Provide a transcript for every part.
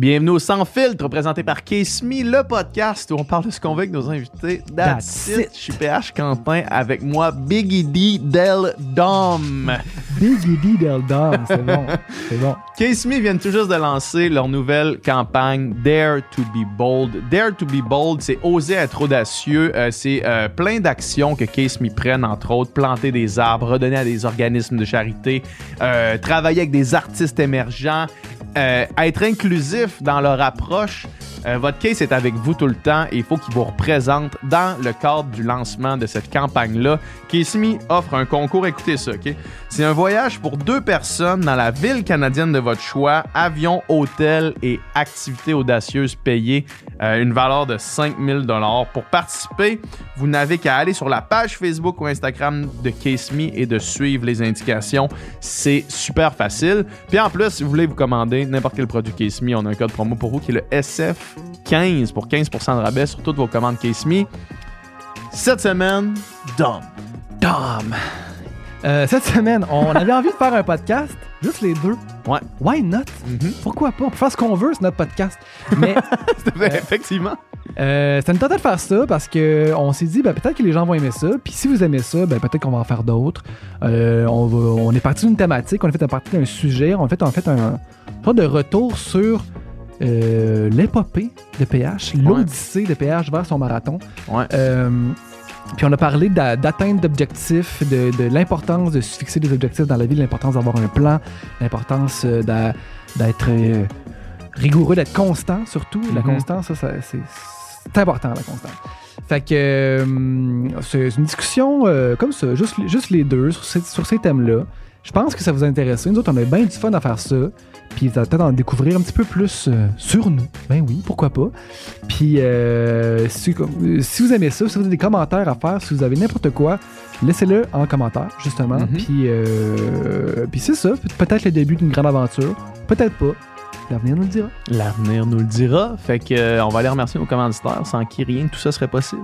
Bienvenue au Sans Filtre, présenté par Case Me, le podcast où on parle de ce qu'on veut avec nos invités. That's, That's it. it. Je suis PH Quentin avec moi, Biggie D Del Dom. Big Eddy Del Dom, c'est bon. C'est bon. Case Me viennent tout juste de lancer leur nouvelle campagne Dare to be Bold. Dare to be Bold, c'est oser être audacieux. Euh, c'est euh, plein d'actions que Case Me prennent, entre autres, planter des arbres, redonner à des organismes de charité, euh, travailler avec des artistes émergents, euh, être inclusif dans leur approche. Euh, votre case est avec vous tout le temps et il faut qu'il vous représente dans le cadre du lancement de cette campagne-là. Me offre un concours, écoutez ça, OK? C'est un voyage pour deux personnes dans la ville canadienne de votre choix, avion, hôtel et activités audacieuses payées, euh, une valeur de 5000 dollars. Pour participer, vous n'avez qu'à aller sur la page Facebook ou Instagram de Case Me et de suivre les indications. C'est super facile. Puis en plus, si vous voulez vous commander n'importe quel produit Case Me, on a un code promo pour vous qui est le SF15 pour 15% de rabais sur toutes vos commandes Case Me. Cette semaine, Dom. Dom. Euh, cette semaine, on avait envie de faire un podcast, juste les deux. Ouais. Why not? Mhm. Pourquoi pas? On peut faire ce qu'on veut, c'est notre podcast. Mais Effectivement. euh, ça nous tentait de faire ça parce que on s'est dit, ben, peut-être que les gens vont aimer ça. Puis si vous aimez ça, ben, peut-être qu'on va en faire d'autres. Euh, on, est parti d'une thématique, on a fait partie d'un sujet, on a fait, en fait un genre de retour sur euh, l'épopée de PH, l'odyssée de PH vers son marathon. Ouais. Puis on a parlé d'a- d'atteinte d'objectifs, de, de l'importance de se fixer des objectifs dans la vie, l'importance d'avoir un plan, l'importance euh, d'être euh, rigoureux, d'être constant surtout. La Mhm. constance, ça, ça, c'est c'est important, la constance. Fait que euh, c'est une discussion euh, comme ça, juste, juste les deux sur ces, sur ces thèmes-là. Je pense que ça vous intéresse. Nous autres, on a bien du fun à faire ça. Puis vous allez peut-être en découvrir un petit peu plus euh, sur nous. Ben oui, pourquoi pas. Puis euh, si, vous aimez ça, si vous avez des commentaires à faire, si vous avez n'importe quoi, laissez-le en commentaire, justement. Mhm. Puis, euh, puis c'est ça. Pe- Peut-être le début d'une grande aventure. Peut-être pas. L'avenir nous le dira. L'avenir nous le dira. Fait que euh, on va aller remercier nos commanditaires sans qui rien de tout ça serait possible.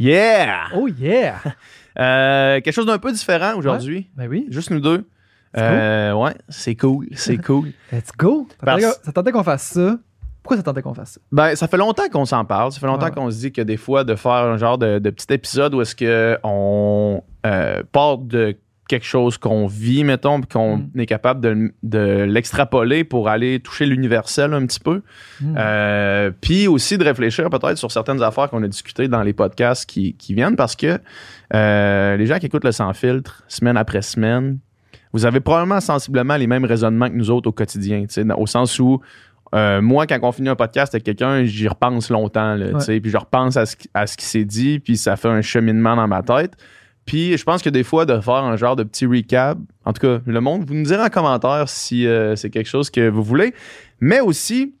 Yeah! Oh yeah! Euh, quelque chose d'un peu différent aujourd'hui. ben oui. Juste nous deux. C'est Euh, ouais, c'est cool, c'est cool. Let's go! Ça Parce- tentait- Ça tentait qu'on fasse ça. Pourquoi ça tentait qu'on fasse ça? Ben, ça fait longtemps qu'on s'en parle. Ça fait longtemps Ouais. qu'on se dit que des fois, de faire un genre de, de petit épisode où est-ce que on euh, part de quelque chose qu'on vit, mettons, puis qu'on Mm. est capable de, de l'extrapoler pour aller toucher l'universel un petit peu. Hmm. Euh, puis aussi de réfléchir peut-être sur certaines affaires qu'on a discutées dans les podcasts qui, qui viennent parce que euh, les gens qui écoutent le sans filtre semaine après semaine, vous avez probablement sensiblement les mêmes raisonnements que nous autres au quotidien, au sens où euh, moi, quand on finit un podcast avec quelqu'un, j'y repense longtemps, là, Ouais. puis je repense à ce, à ce qui s'est dit, puis ça fait un cheminement dans ma tête. Puis je pense que des fois, de faire un genre de petit recap, en tout cas, le monde, vous nous direz en commentaire si euh, c'est quelque chose que vous voulez. Mais aussi,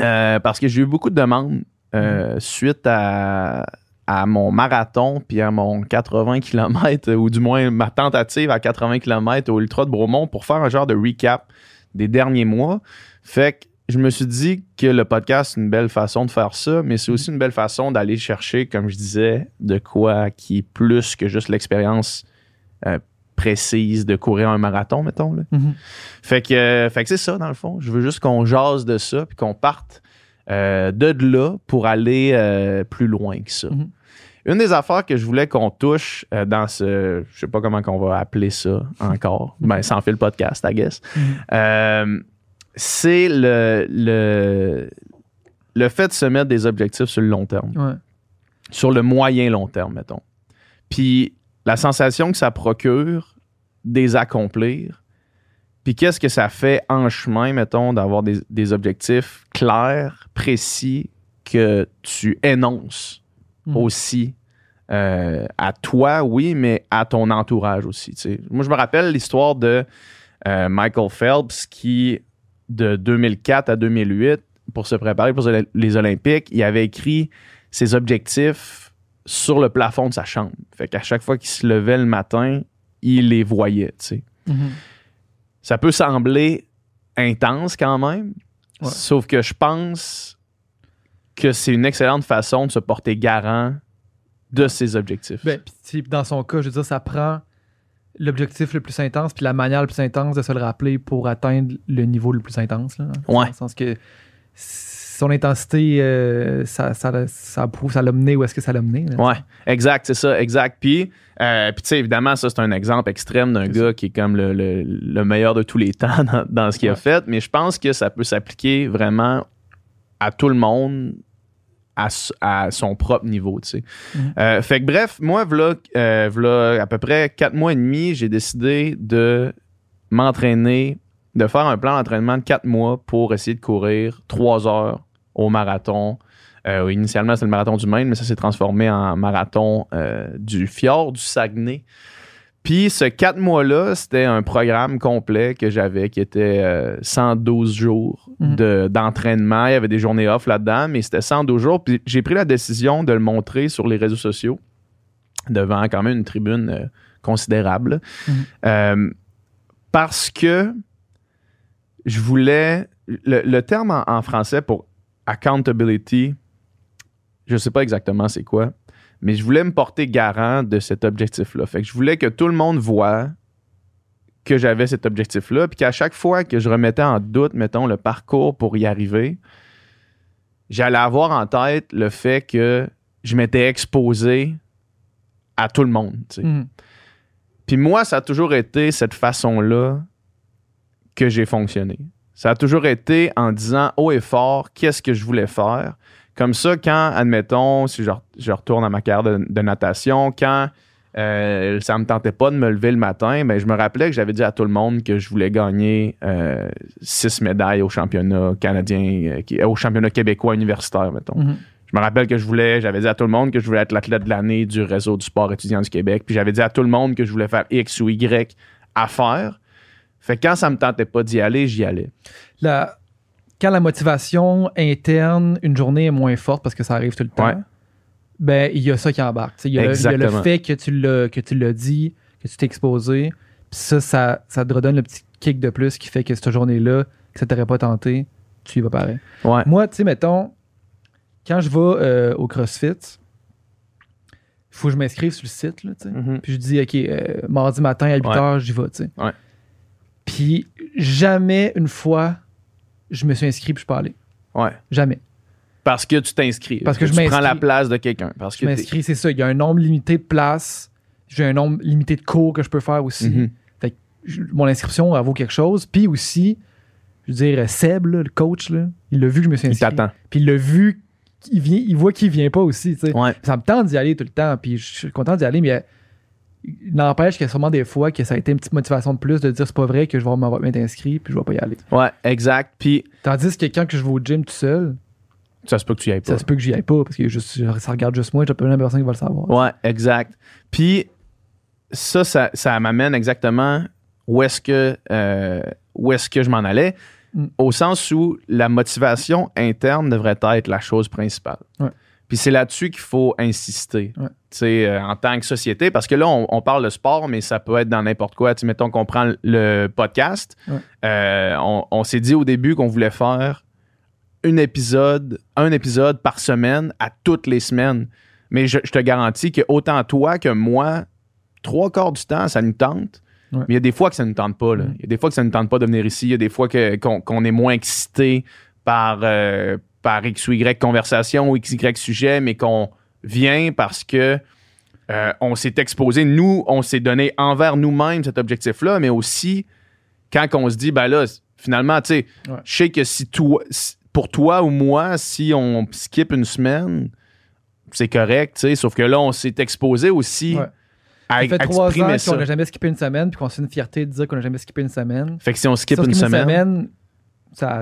euh, parce que j'ai eu beaucoup de demandes euh, suite à, à mon marathon, puis à mon 80 km, ou du moins ma tentative à 80 km au Ultra de Bromont pour faire un genre de recap des derniers mois. Fait que je me suis dit que le podcast, c'est une belle façon de faire ça, mais c'est aussi une belle façon d'aller chercher, comme je disais, de quoi qui est plus que juste l'expérience euh, précise de courir un marathon, mettons. Là. Mhm. Fait que, euh, fait que c'est ça, dans le fond. Je veux juste qu'on jase de ça, puis qu'on parte euh, de là pour aller euh, plus loin que ça. Mhm. Une des affaires que je voulais qu'on touche euh, dans ce, je sais pas comment qu'on va appeler ça encore, ben sans fil podcast, I guess, euh, c'est le, le, le fait de se mettre des objectifs sur le long terme Ouais. sur le moyen long terme, mettons. Puis la sensation que ça procure des accomplir, puis qu'est-ce que ça fait en chemin, mettons, d'avoir des, des objectifs clairs, précis, que tu énonces Mhm. aussi euh, à toi, oui, mais à ton entourage aussi. Moi, je me rappelle l'histoire de euh, Michael Phelps qui, de 2004 à 2008, pour se préparer pour les Olympiques, il avait écrit ses objectifs sur le plafond de sa chambre. Fait qu'à chaque fois qu'il se levait le matin, il les voyait, tu sais. Mhm. Ça peut sembler intense quand même, Ouais. sauf que je pense que c'est une excellente façon de se porter garant de ses objectifs. Ben, dans son cas, je veux dire, ça prend l'objectif le plus intense puis la manière la plus intense de se le rappeler pour atteindre le niveau le plus intense. Là, Ouais. Dans le sens que son intensité, euh, ça, ça, ça prouve, ça l'a mené où est-ce que ça l'a mené. là. Ouais, exact, c'est ça, exact. Puis, euh, puis tu sais, évidemment, ça, c'est un exemple extrême d'un gars qui est comme le, le- le meilleur de tous les temps dans, dans ce qu'il a fait. Mais je pense que ça peut s'appliquer vraiment à tout le monde à, son propre niveau, tu sais. Mhm. Euh, fait que bref, moi, v'là, euh, à peu près quatre mois et demi, j'ai décidé de m'entraîner, de faire un plan d'entraînement de quatre mois pour essayer de courir trois heures au marathon. Euh, initialement, c'était le marathon du Maine, mais ça s'est transformé en marathon du fjord du Saguenay. Puis ce quatre mois-là, c'était un programme complet que j'avais qui était euh, 112 jours Mhm. de- d'entraînement. Il y avait des journées off là-dedans, mais c'était 112 jours. Puis j'ai pris la décision de le montrer sur les réseaux sociaux devant quand même une tribune euh, considérable. Mhm. Euh, parce que je voulais. Le, le terme en, en français pour accountability, je sais pas exactement c'est quoi, mais je voulais me porter garant de cet objectif-là. Fait que je voulais que tout le monde voit que j'avais cet objectif-là, puis qu'à chaque fois que je remettais en doute, mettons, le parcours pour y arriver, j'allais avoir en tête le fait que je m'étais exposé à tout le monde. tu sais. Mhm. Puis moi, ça a toujours été cette façon-là que j'ai fonctionné. Ça a toujours été en disant haut et fort qu'est-ce que je voulais faire? Comme ça, quand, admettons, si je, re- je retourne à ma carrière de, de natation, quand euh, ça me tentait pas de me lever le matin, ben, je me rappelais que j'avais dit à tout le monde que je voulais gagner euh, six médailles au championnat canadien, euh, au championnat québécois universitaire, mettons. Mhm. Je me rappelle que je voulais, j'avais dit à tout le monde que je voulais être l'athlète de l'année du réseau du sport étudiant du Québec. Puis j'avais dit à tout le monde que je voulais faire X ou Y à faire. Fait que quand ça me tentait pas d'y aller, j'y allais. La- quand la motivation interne, une journée est moins forte parce que ça arrive tout le temps, Ouais. ben il y a ça qui embarque. Il y, a le- il y a le Exactement. fait que tu l'as que tu l'as dit, que tu t'es exposé, puis ça, ça, ça te redonne le petit kick de plus qui fait que cette journée-là, que ça t'aurait pas tenté, tu y vas pareil. Ouais. Moi, tu sais, mettons, quand je vais euh, au CrossFit, il faut que je m'inscrive sur le site, là. Mhm. Puis je dis, OK, euh, mardi matin à 8h, j'y vais, tu sais. Puis jamais une fois, je me suis inscrit puis je suis pas allé. Ouais. Jamais. Parce que tu t'inscris. Parce que je tu prends la place de quelqu'un. Parce Je que t'es- m'inscris, c'est ça. Il y a un nombre limité de places. J'ai un nombre limité de cours que je peux faire aussi. Mhm. Je- mon inscription, elle vaut quelque chose. Puis aussi, je veux dire, Seb, là, le coach, là, il l'a vu que je me suis Il inscrit. t'attend. Puis il l'a vu, il, vient, il voit qu'il vient pas aussi. Ouais. Ça me tente d'y aller tout le temps. Puis je suis content d'y aller, mais il n'empêche qu'il y a sûrement des fois que ça a été une petite motivation de plus de dire c'est pas vrai que je vais m'avoir- m'être inscrit puis je vais pas y aller. Ouais, exact. Puis Tandis que quand que je vais au gym tout seul, ça se peut que tu y ailles pas. ça se peut que j'y aille pas parce que juste, ça regarde juste moi, j'ai pas une personne qui va le savoir. Ouais, exact. Puis ça, ça, ça m'amène exactement où est-ce que, euh, où est-ce que je m'en allais, Mm. au sens où la motivation interne devrait être la chose principale. Ouais. Puis c'est là-dessus qu'il faut insister. Ouais. Tu sais, euh, en tant que société, parce que là, on, on parle de sport, mais ça peut être dans n'importe quoi. Tu sais, mettons qu'on prend le podcast. Ouais. Euh, on on s'est dit au début qu'on voulait faire un épisode, un épisode par semaine à toutes les semaines. Mais je, je te garantis que autant toi que moi, trois quarts du temps, ça nous tente. Ouais. Mais il y a des fois que ça ne nous tente pas. là. Il y a des fois que ça ne nous tente pas de venir ici. Il y a des fois qu'on est moins excité par, euh, par X ou Y conversation ou X, Y sujet, mais qu'on vient parce que euh, on s'est exposé. Nous, on s'est donné envers nous-mêmes cet objectif-là, mais aussi quand on se dit, ben là, finalement, tu sais, Ouais. je sais que si toi, si- pour toi ou moi, si on skip une semaine, c'est correct, tu sais, sauf que là, on s'est exposé aussi Ouais. à, Ça fait trois ans qu'on n'a jamais skippé une semaine puis qu'on fait une fierté de dire qu'on n'a jamais skippé une semaine. Fait que si on skip Sauf une semaine,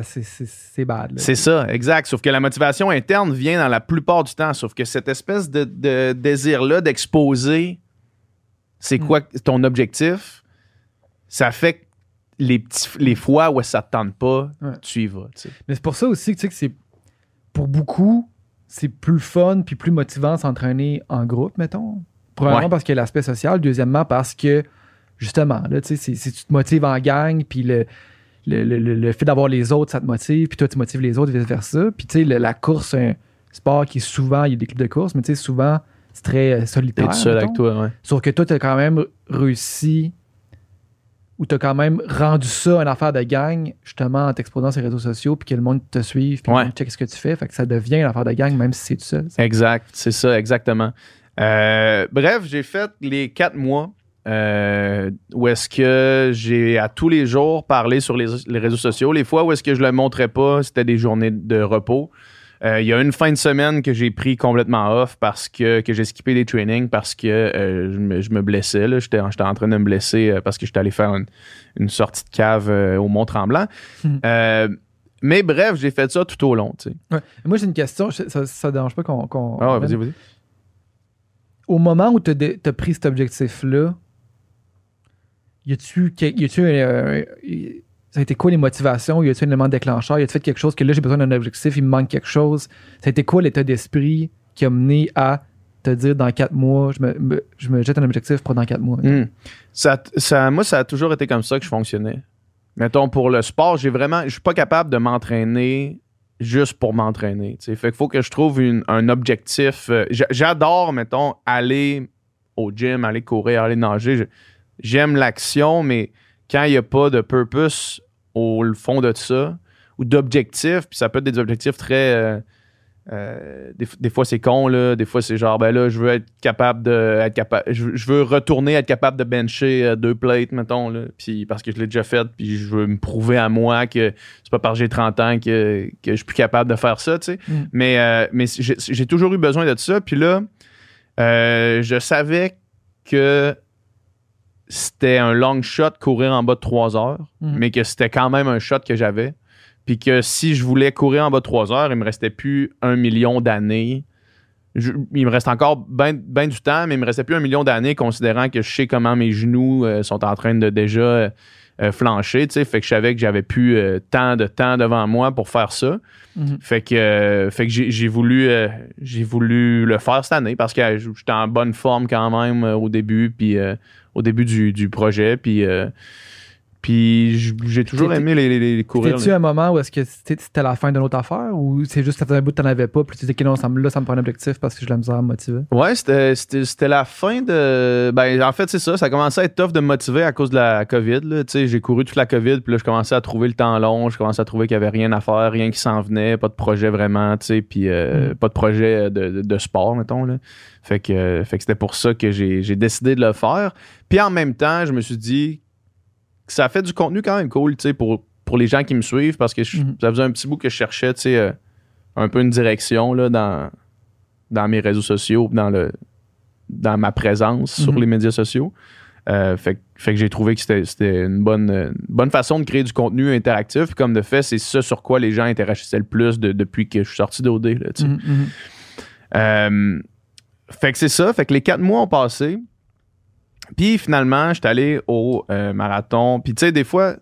c'est, bad. là. c'est ça, exact. Sauf que la motivation interne vient dans la plupart du temps. Sauf que cette espèce de, de désir-là d'exposer c'est Mm. quoi ton objectif, ça fait que les, petits, les fois où ça te tente pas, Ouais. tu y vas. Mais c'est pour ça aussi que tu sais que c'est pour beaucoup, c'est plus fun puis plus motivant s'entraîner en groupe, mettons. Premièrement, Ouais. parce qu'il y a l'aspect social. Deuxièmement, parce que, justement, là, tu sais, si, si tu te motives en gang, puis le, le, le- le- fait d'avoir les autres, ça te motive, puis toi, tu motives les autres, vice-versa. Puis, tu sais, la course, c'est un sport qui est souvent, il y a des clubs de course, mais tu sais, souvent, c'est très euh, T'es solitaire. tout seul avec toi, ouais. Sauf que toi, tu as quand même réussi ou tu as quand même rendu ça une affaire de gang, justement, en t'exposant sur les réseaux sociaux, puis que le monde te suive, puis Ouais. check ce que tu fais. Fait que ça devient une affaire de gang, même si c'est tout seul. Exact, c'est ça, exactement. Euh, bref, j'ai fait les quatre mois euh, où est-ce que j'ai à tous les jours parlé sur les, les réseaux sociaux. Les fois où est-ce que je le montrais pas, c'était des journées de repos. Euh, Il y a une fin de semaine que j'ai pris complètement off parce que, que j'ai skippé des trainings parce que euh, je, me, je me blessais. J'étais en train de me blesser parce que j'étais allé faire une, une sortie de cave au Mont-Tremblant. Mhm. Mais bref, j'ai fait ça tout au long. Ouais. Moi, j'ai une question. Ça, ça dérange pas qu'on. Ah ouais, on vas-y, vienne. vas-y. Au moment où tu as, pris cet objectif-là, y a-tu y a-tu un- y- ça a été quoi les motivations? Y a-tu un élément déclencheur? Y a-tu fait quelque chose que là, j'ai besoin d'un objectif, il me manque quelque chose? Ça a été quoi l'état d'esprit qui a mené à te dire dans quatre mois, je me, je me jette un objectif pour dans quatre mois? Hmm. Ça, ça, moi, ça a toujours été comme ça que je fonctionnais. Mettons, pour le sport, j'ai vraiment. Je suis pas capable de m'entraîner juste pour m'entraîner. Fait qu'il faut que je trouve un objectif. euh, j'a- J'adore, mettons, aller au gym, aller courir, aller nager. J'aime l'action, mais quand il n'y a pas de purpose au fond de ça, ou d'objectifs, puis ça peut être des objectifs très. euh, euh, des, des fois c'est con là, des fois c'est genre ben là je veux être capable de être capable je, je veux retourner être capable de bencher euh, deux plates mettons là, puis parce que je l'ai déjà fait puis je veux me prouver à moi que c'est pas parce que j'ai 30 ans que, que je suis plus capable de faire ça tu sais Mm. mais euh, mais j'ai toujours eu besoin de ça puis là je savais que c'était un long shot courir en bas de 3 heures Mhm. mais que c'était quand même un shot que j'avais puis que si je voulais courir en bas de 3 heures, il me restait plus un million d'années. Il me reste encore bien du temps, mais il me restait plus un million d'années considérant que je sais comment mes genoux euh, sont en train de déjà euh, euh, flancher. tu sais. Fait que je savais que j'avais plus euh, tant de temps devant moi pour faire ça. Mhm. Fait que, fait que j'ai voulu, j'ai voulu le faire cette année parce que j'étais en bonne forme quand même au début, puis au début du, du projet. Puis, euh, puis j'ai toujours aimé les, les- les courir. T'es-tu un moment où est-ce que c'était la fin d'une autre affaire ou c'est juste que ça faisait un bout que t'en avais pas puis tu disais que non, ça me, là, ça me prend un objectif parce que de la misère à me motiver? Ouais, c'était- la fin de. Ben, en fait, c'est ça. Ça commençait à être tough de me motiver à cause de la COVID. Tu sais, J'ai couru toute la COVID, puis là, je commençais à trouver le temps long. Je commençais à trouver qu'il n'y avait rien à faire, rien qui s'en venait, pas de projet vraiment, tu sais, puis euh, Mm. pas de projet de, de- de sport, mettons. Là. Fait que, euh, fait que c'était pour ça que j'ai décidé de le faire. Puis en même temps, je me suis dit ça fait du contenu quand même cool, tu sais, pour, pour les gens qui me suivent, parce que je- Mhm. ça faisait un petit bout que je cherchais, tu sais, euh, un peu une direction là, dans, dans mes réseaux sociaux, dans le dans ma présence sur Mhm. les médias sociaux. Euh, fait, que- fait que j'ai trouvé que c'était- c'était une bonne, une bonne façon de créer du contenu interactif. Comme de fait, c'est ça sur quoi les gens interagissaient le plus de- depuis que je suis sorti d'OD. mhm. Euh, fait que c'est ça. Fait que les quatre mois ont passé. Puis finalement, j'étais allé au euh, marathon. Puis tu sais, des fois,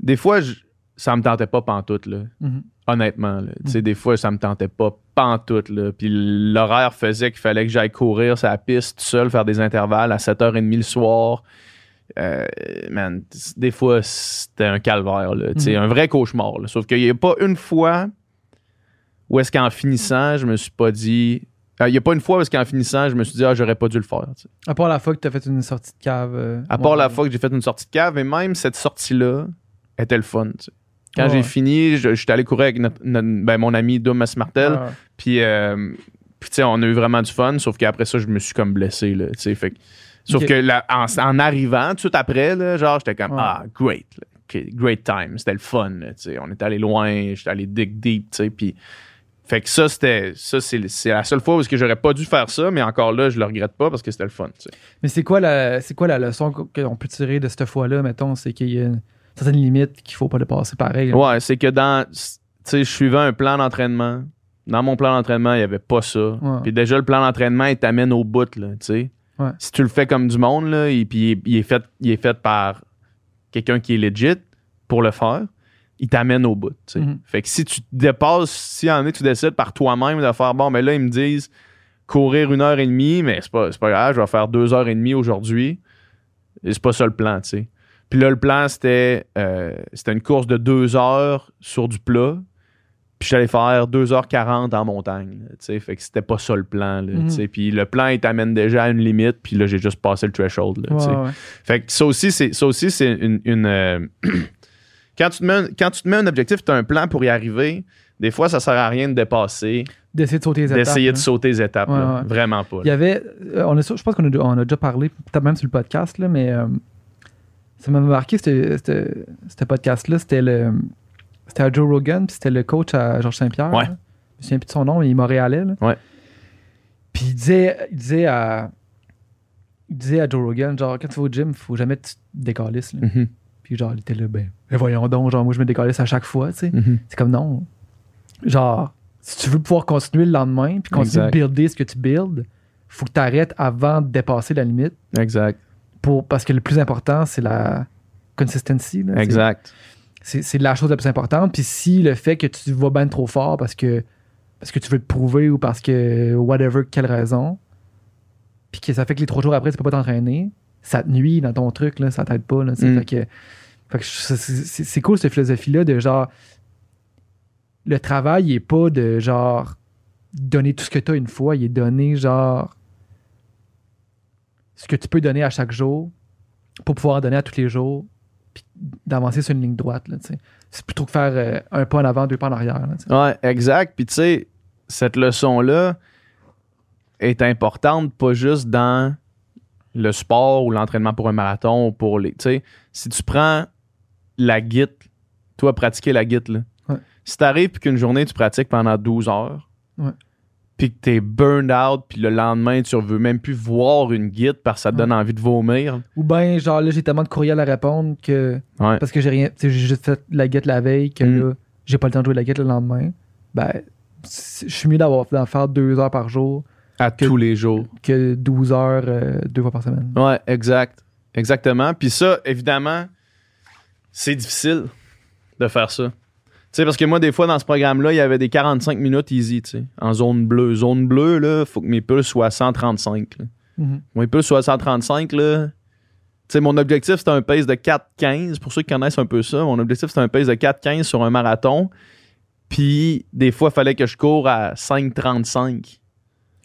des fois, je- ça me tentait pas pantoute, là. Mhm. Honnêtement, là. Tu sais, des fois, ça me tentait pas pantoute, là. Puis l'horaire faisait qu'il fallait que j'aille courir sur la piste tout seul, faire des intervalles à 7h30 le soir. Euh, man, des fois, c'était un calvaire, là. Mhm. un vrai cauchemar, là. Sauf qu'il n'y a pas une fois où est-ce qu'en finissant, je me suis pas dit. Euh, Il n'y a pas une fois est-ce qu'en finissant, je me suis dit, ah, j'aurais pas dû le faire. tu sais. À part la fois que t'as fait une sortie de cave. euh, À part ouais. la fois que j'ai fait une sortie de cave, et même cette sortie-là était le fun. tu sais. Quand Ouais. j'ai fini, je, j'étais allé courir avec notre- notre- ben, mon ami Dumas Martel. Puis, euh, puis tu sais, on a eu vraiment du fun, sauf qu'après ça, je me suis comme blessé. Là, tu fait sauf Ok. que en, en arrivant, tout de suite après, là, genre, j'étais comme, ah, great. là. Great time. C'était le fun. tu on est allé loin, j'étais allé dig deep. tu Puis, fait que ça, c'était. Ça, c'est, la seule fois où que j'aurais pas dû faire ça, mais encore là, je le regrette pas parce que c'était le fun. tu sais. Mais c'est quoi la c'est quoi la leçon qu'on peut tirer de cette fois-là, mettons, c'est qu'il y a une certaine limite qu'il faut pas dépasser pareil. là. Ouais, c'est que dans. Tu sais, je suivais un plan d'entraînement. Dans mon plan d'entraînement, il n'y avait pas ça. Ouais. Puis déjà, le plan d'entraînement, il t'amène au bout, là, tu sais. Ouais. Si tu le fais comme du monde, là, et puis il est, il est fait, il est fait par quelqu'un qui est legit pour le faire, il t'amène au bout. Mhm. Fait que si tu te dépasses, si en est, tu décides par toi-même de faire bon, mais là, ils me disent courir une heure et demie, mais c'est pas, pas grave, je vais faire deux heures et demie aujourd'hui. C'est pas ça le plan, tu sais. Puis là, le plan, c'était, euh, c'était une course de deux heures sur du plat. Puis j'allais faire 2h40 en montagne. sais. Fait que c'était pas ça le plan. Là, Mhm. Puis le plan, il t'amène déjà à une limite. Puis là, j'ai juste passé le threshold. là, Ouais. Fait que ça aussi, c'est, ça aussi, c'est une. une, euh, quand, tu te mets un, quand tu te mets un objectif, tu as un plan pour y arriver. Des fois, ça sert à rien de dépasser, D'essayer de sauter les étapes. d'essayer de là. sauter les étapes. Ouais, là. ouais. Vraiment pas. Il y avait. euh, on a, je pense qu'on a, on a déjà parlé, peut-être même sur le podcast, là, mais euh, ça m'a marqué, ce podcast-là. C'était le. C'était à Joe Rogan, puis c'était le coach à Georges Saint-Pierre. Ouais. Je me souviens plus de son nom, mais il est montréalais. là. Ouais. Puis il disait, il disait à. Il disait à Joe Rogan, genre, quand tu vas au gym, faut jamais que tu te décalisses. là. Mhm. Puis genre, il était là, ben, ben voyons donc, genre, moi je me décalisse à chaque fois, tu sais. Mhm. C'est comme non. Genre, si tu veux pouvoir continuer le lendemain, puis continuer Exact. de builder ce que tu builds, faut que tu arrêtes avant de dépasser la limite. Exact. Pour, parce que le plus important, c'est la consistency. là. Exact. C'est c'est la chose la plus importante. Puis si le fait que tu vas bien trop fort parce que, parce que tu veux te prouver ou parce que whatever, quelle raison, puis que ça fait que les trois jours après, tu peux pas t'entraîner, ça te nuit dans ton truc, là, ça t'aide pas. Là. Mm. Fait que, fait que c'est- cool cette philosophie-là de genre. Le travail, il est pas de genre donner tout ce que tu as une fois, il est donné genre ce que tu peux donner à chaque jour pour pouvoir en donner à tous les jours puis d'avancer sur une ligne droite. C'est plutôt que faire euh, un pas en avant, deux pas en arrière. là. Ouais, exact. Puis tu sais, cette leçon-là est importante pas juste dans le sport ou l'entraînement pour un marathon ou pour les. Tu sais, si tu prends la git, toi, pratiquer la git, là. Ouais. Si t'arrives puis qu'une journée, tu pratiques pendant 12 heures, puis que t'es burned out, puis le lendemain, tu veux même plus voir une guide parce que ça te donne envie de vomir. Ou bien, genre là, j'ai tellement de courriels à répondre que Ouais. parce que j'ai rien. tu sais, J'ai juste fait la guette la veille que Mm. là, j'ai pas le temps de jouer la guette le lendemain. Ben, je suis mieux d'avoir d'en faire deux heures par jour À que- tous les jours. que 12 heures euh, deux fois par semaine. Ouais, exact. Exactement. Puis ça, évidemment, c'est difficile de faire ça. Tu sais, parce que moi, des fois, dans ce programme-là, il y avait des 45 minutes easy, tu sais, en zone bleue. Zone bleue, là, faut que mes pulses soient à 135. là. Mhm. Mes pulses soient à 135, là. Tu sais, mon objectif, c'était un pace de 4,15. Pour ceux qui connaissent un peu ça, mon objectif, c'était un pace de 4,15 sur un marathon. Puis, des fois, il fallait que je cours à 5,35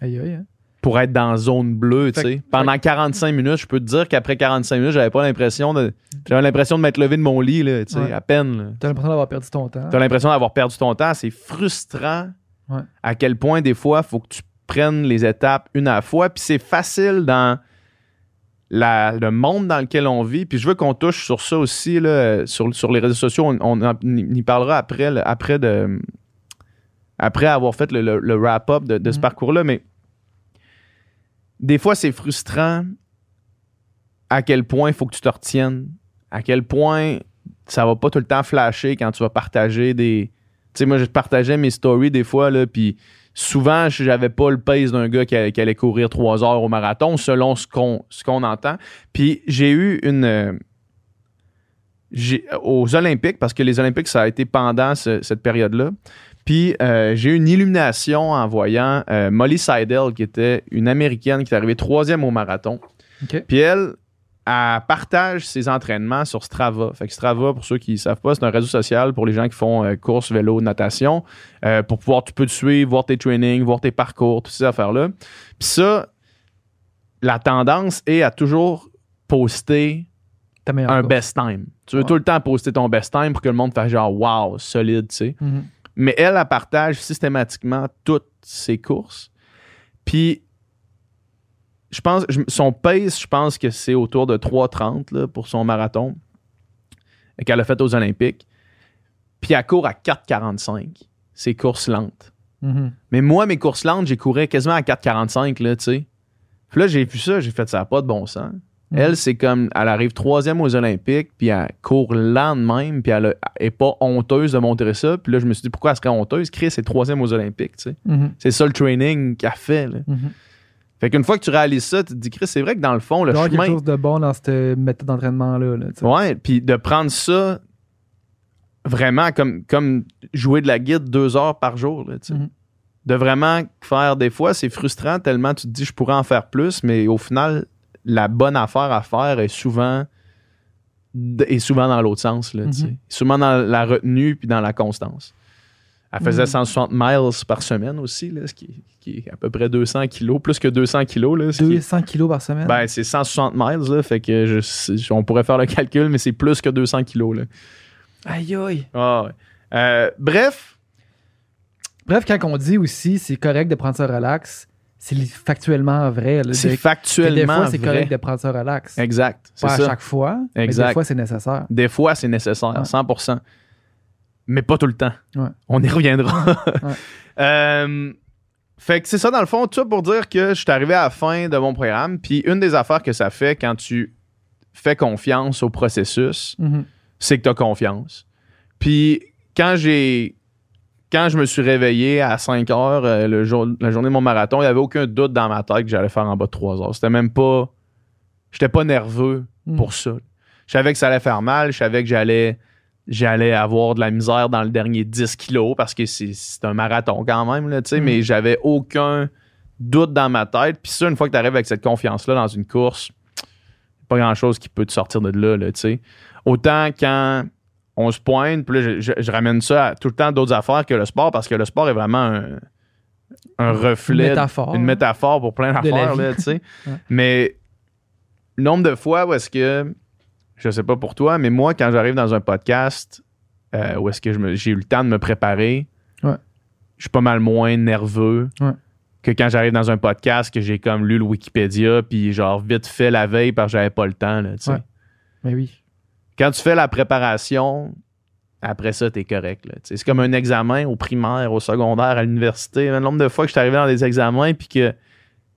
Aïe, aïe, hein. pour être dans zone bleue, tu sais. Pendant 45 minutes, je peux te dire qu'après 45 minutes, j'avais pas l'impression de j'avais l'impression de m'être levé de mon lit là, tu sais, Ouais. à peine. T'as l'impression d'avoir perdu ton temps. T'as l'impression d'avoir perdu ton temps, c'est frustrant. Ouais. À quel point des fois, faut que tu prennes les étapes une à la fois, puis c'est facile dans la- le monde dans lequel on vit. Puis je veux qu'on touche sur ça aussi là, sur, sur les réseaux sociaux. On, on y parlera après, là, après de après avoir fait le, le- le wrap-up de, de ce Mhm. parcours-là, mais des fois, c'est frustrant à quel point il faut que tu te retiennes, à quel point ça va pas tout le temps flasher quand tu vas partager des. Tu sais, moi, je partageais mes stories des fois, là, puis souvent, j'avais pas le pace d'un gars qui, allait- qui allait courir trois heures au marathon, selon ce qu'on ce qu'on entend. Puis j'ai eu une. j'ai- aux Olympiques, parce que les Olympiques, ça a été pendant ce- cette période-là. Puis euh, j'ai eu une illumination en voyant euh, Molly Seidel, qui était une Américaine qui est arrivée troisième au marathon. Puis elle, elle partage ses entraînements sur Strava. Fait que Strava, pour ceux qui ne savent pas, c'est un réseau social pour les gens qui font euh, course, vélo, natation, euh, pour pouvoir, tu peux te suivre, voir tes trainings, voir tes parcours, toutes ces affaires-là. Puis ça, la tendance est à toujours poster un course. best time. Tu veux Ouais. tout le temps poster ton best time pour que le monde fasse genre wow, solide, tu sais. Mhm. Mais elle, elle partage systématiquement toutes ses courses. Puis, je pense, son pace, je pense que c'est autour de 3,30 là, pour son marathon qu'elle a fait aux Olympiques. Puis, elle court à 4,45. Ses courses lentes. Mhm. Mais moi, mes courses lentes, j'ai couru quasiment à 4,45, là, tu sais. Puis là, j'ai vu ça, j'ai fait ça, pas de bon sens. Mhm. Elle, c'est comme, elle arrive troisième aux Olympiques, puis elle court lent de même, puis elle a- elle est pas honteuse de montrer ça. Puis là, je me suis dit, pourquoi elle serait honteuse? Chris est troisième aux Olympiques, tu sais. Mhm. C'est ça le training qu'elle fait, là. Mhm. Fait qu'une fois que tu réalises ça, tu te dis, Chris, c'est vrai que dans le fond, le Il y chemin. quelque chose de bon dans cette méthode d'entraînement-là. là. Ouais, puis de prendre ça vraiment comme, comme jouer de la guide deux heures par jour. là, tu sais. Mhm. De vraiment faire des fois, c'est frustrant tellement tu te dis je pourrais en faire plus, mais au final, la bonne affaire à faire est souvent est souvent dans l'autre sens. Là. Mhm. Souvent dans la retenue puis dans la constance. Elle faisait Mhm. 160 miles par semaine aussi, là, ce qui, est- qui est à peu près 200 kilos, plus que 200 kilos. Là, ce qui est- 200 kilos par semaine? ben, c'est 160 miles, là, fait que je, on pourrait faire le calcul, mais c'est plus que 200 kilos. Là. Aïe aïe. Ah ouais. Euh, bref, Bref, quand on dit aussi c'est correct de prendre ça relax, c'est factuellement vrai. c'est factuellement des fois, c'est vrai. correct de prendre ça relax. Exact, Pas à ça. chaque fois, mais Exact. des fois, c'est nécessaire. Des fois, c'est nécessaire, Ouais. 100%. Mais pas tout le temps. Ouais. On y reviendra. Ouais. Euh, fait que c'est ça, dans le fond, tout ça pour dire que je suis arrivé à la fin de mon programme. Puis une des affaires que ça fait quand tu fais confiance au processus, Mhm. c'est que tu as confiance. Puis quand j'ai. Quand je me suis réveillé à 5 heures, euh, le jour, la journée de mon marathon, il n'y avait aucun doute dans ma tête que j'allais faire en bas de 3 heures. C'était même pas. J'étais pas nerveux Mhm. pour ça. Je savais que ça allait faire mal, je savais que j'allais j'allais avoir de la misère dans le dernier 10 kilos parce que c'est un marathon quand même, là, Mhm. mais j'avais aucun doute dans ma tête. Puis ça, une fois que tu arrives avec cette confiance-là dans une course, pas grand-chose qui peut te sortir de là, là, tu sais. Autant quand on se pointe, puis là, je, je- je ramène ça à tout le temps d'autres affaires que le sport parce que le sport est vraiment un, un reflet, Une métaphore. une métaphore pour plein d'affaires, tu sais. Ouais. Mais le nombre de fois où est-ce que, je sais pas pour toi, mais moi, quand j'arrive dans un podcast euh, où est-ce que j'ai eu le temps de me préparer, Ouais. je suis pas mal moins nerveux Ouais. que quand j'arrive dans un podcast que j'ai comme lu le Wikipédia puis genre vite fait la veille parce que j'avais pas le temps, là, tu sais. Ouais. Mais oui. Quand tu fais la préparation, après ça, t'es correct. C'est comme un examen au primaire, au secondaire, à l'université. Le nombre de fois que je suis arrivé dans des examens puis que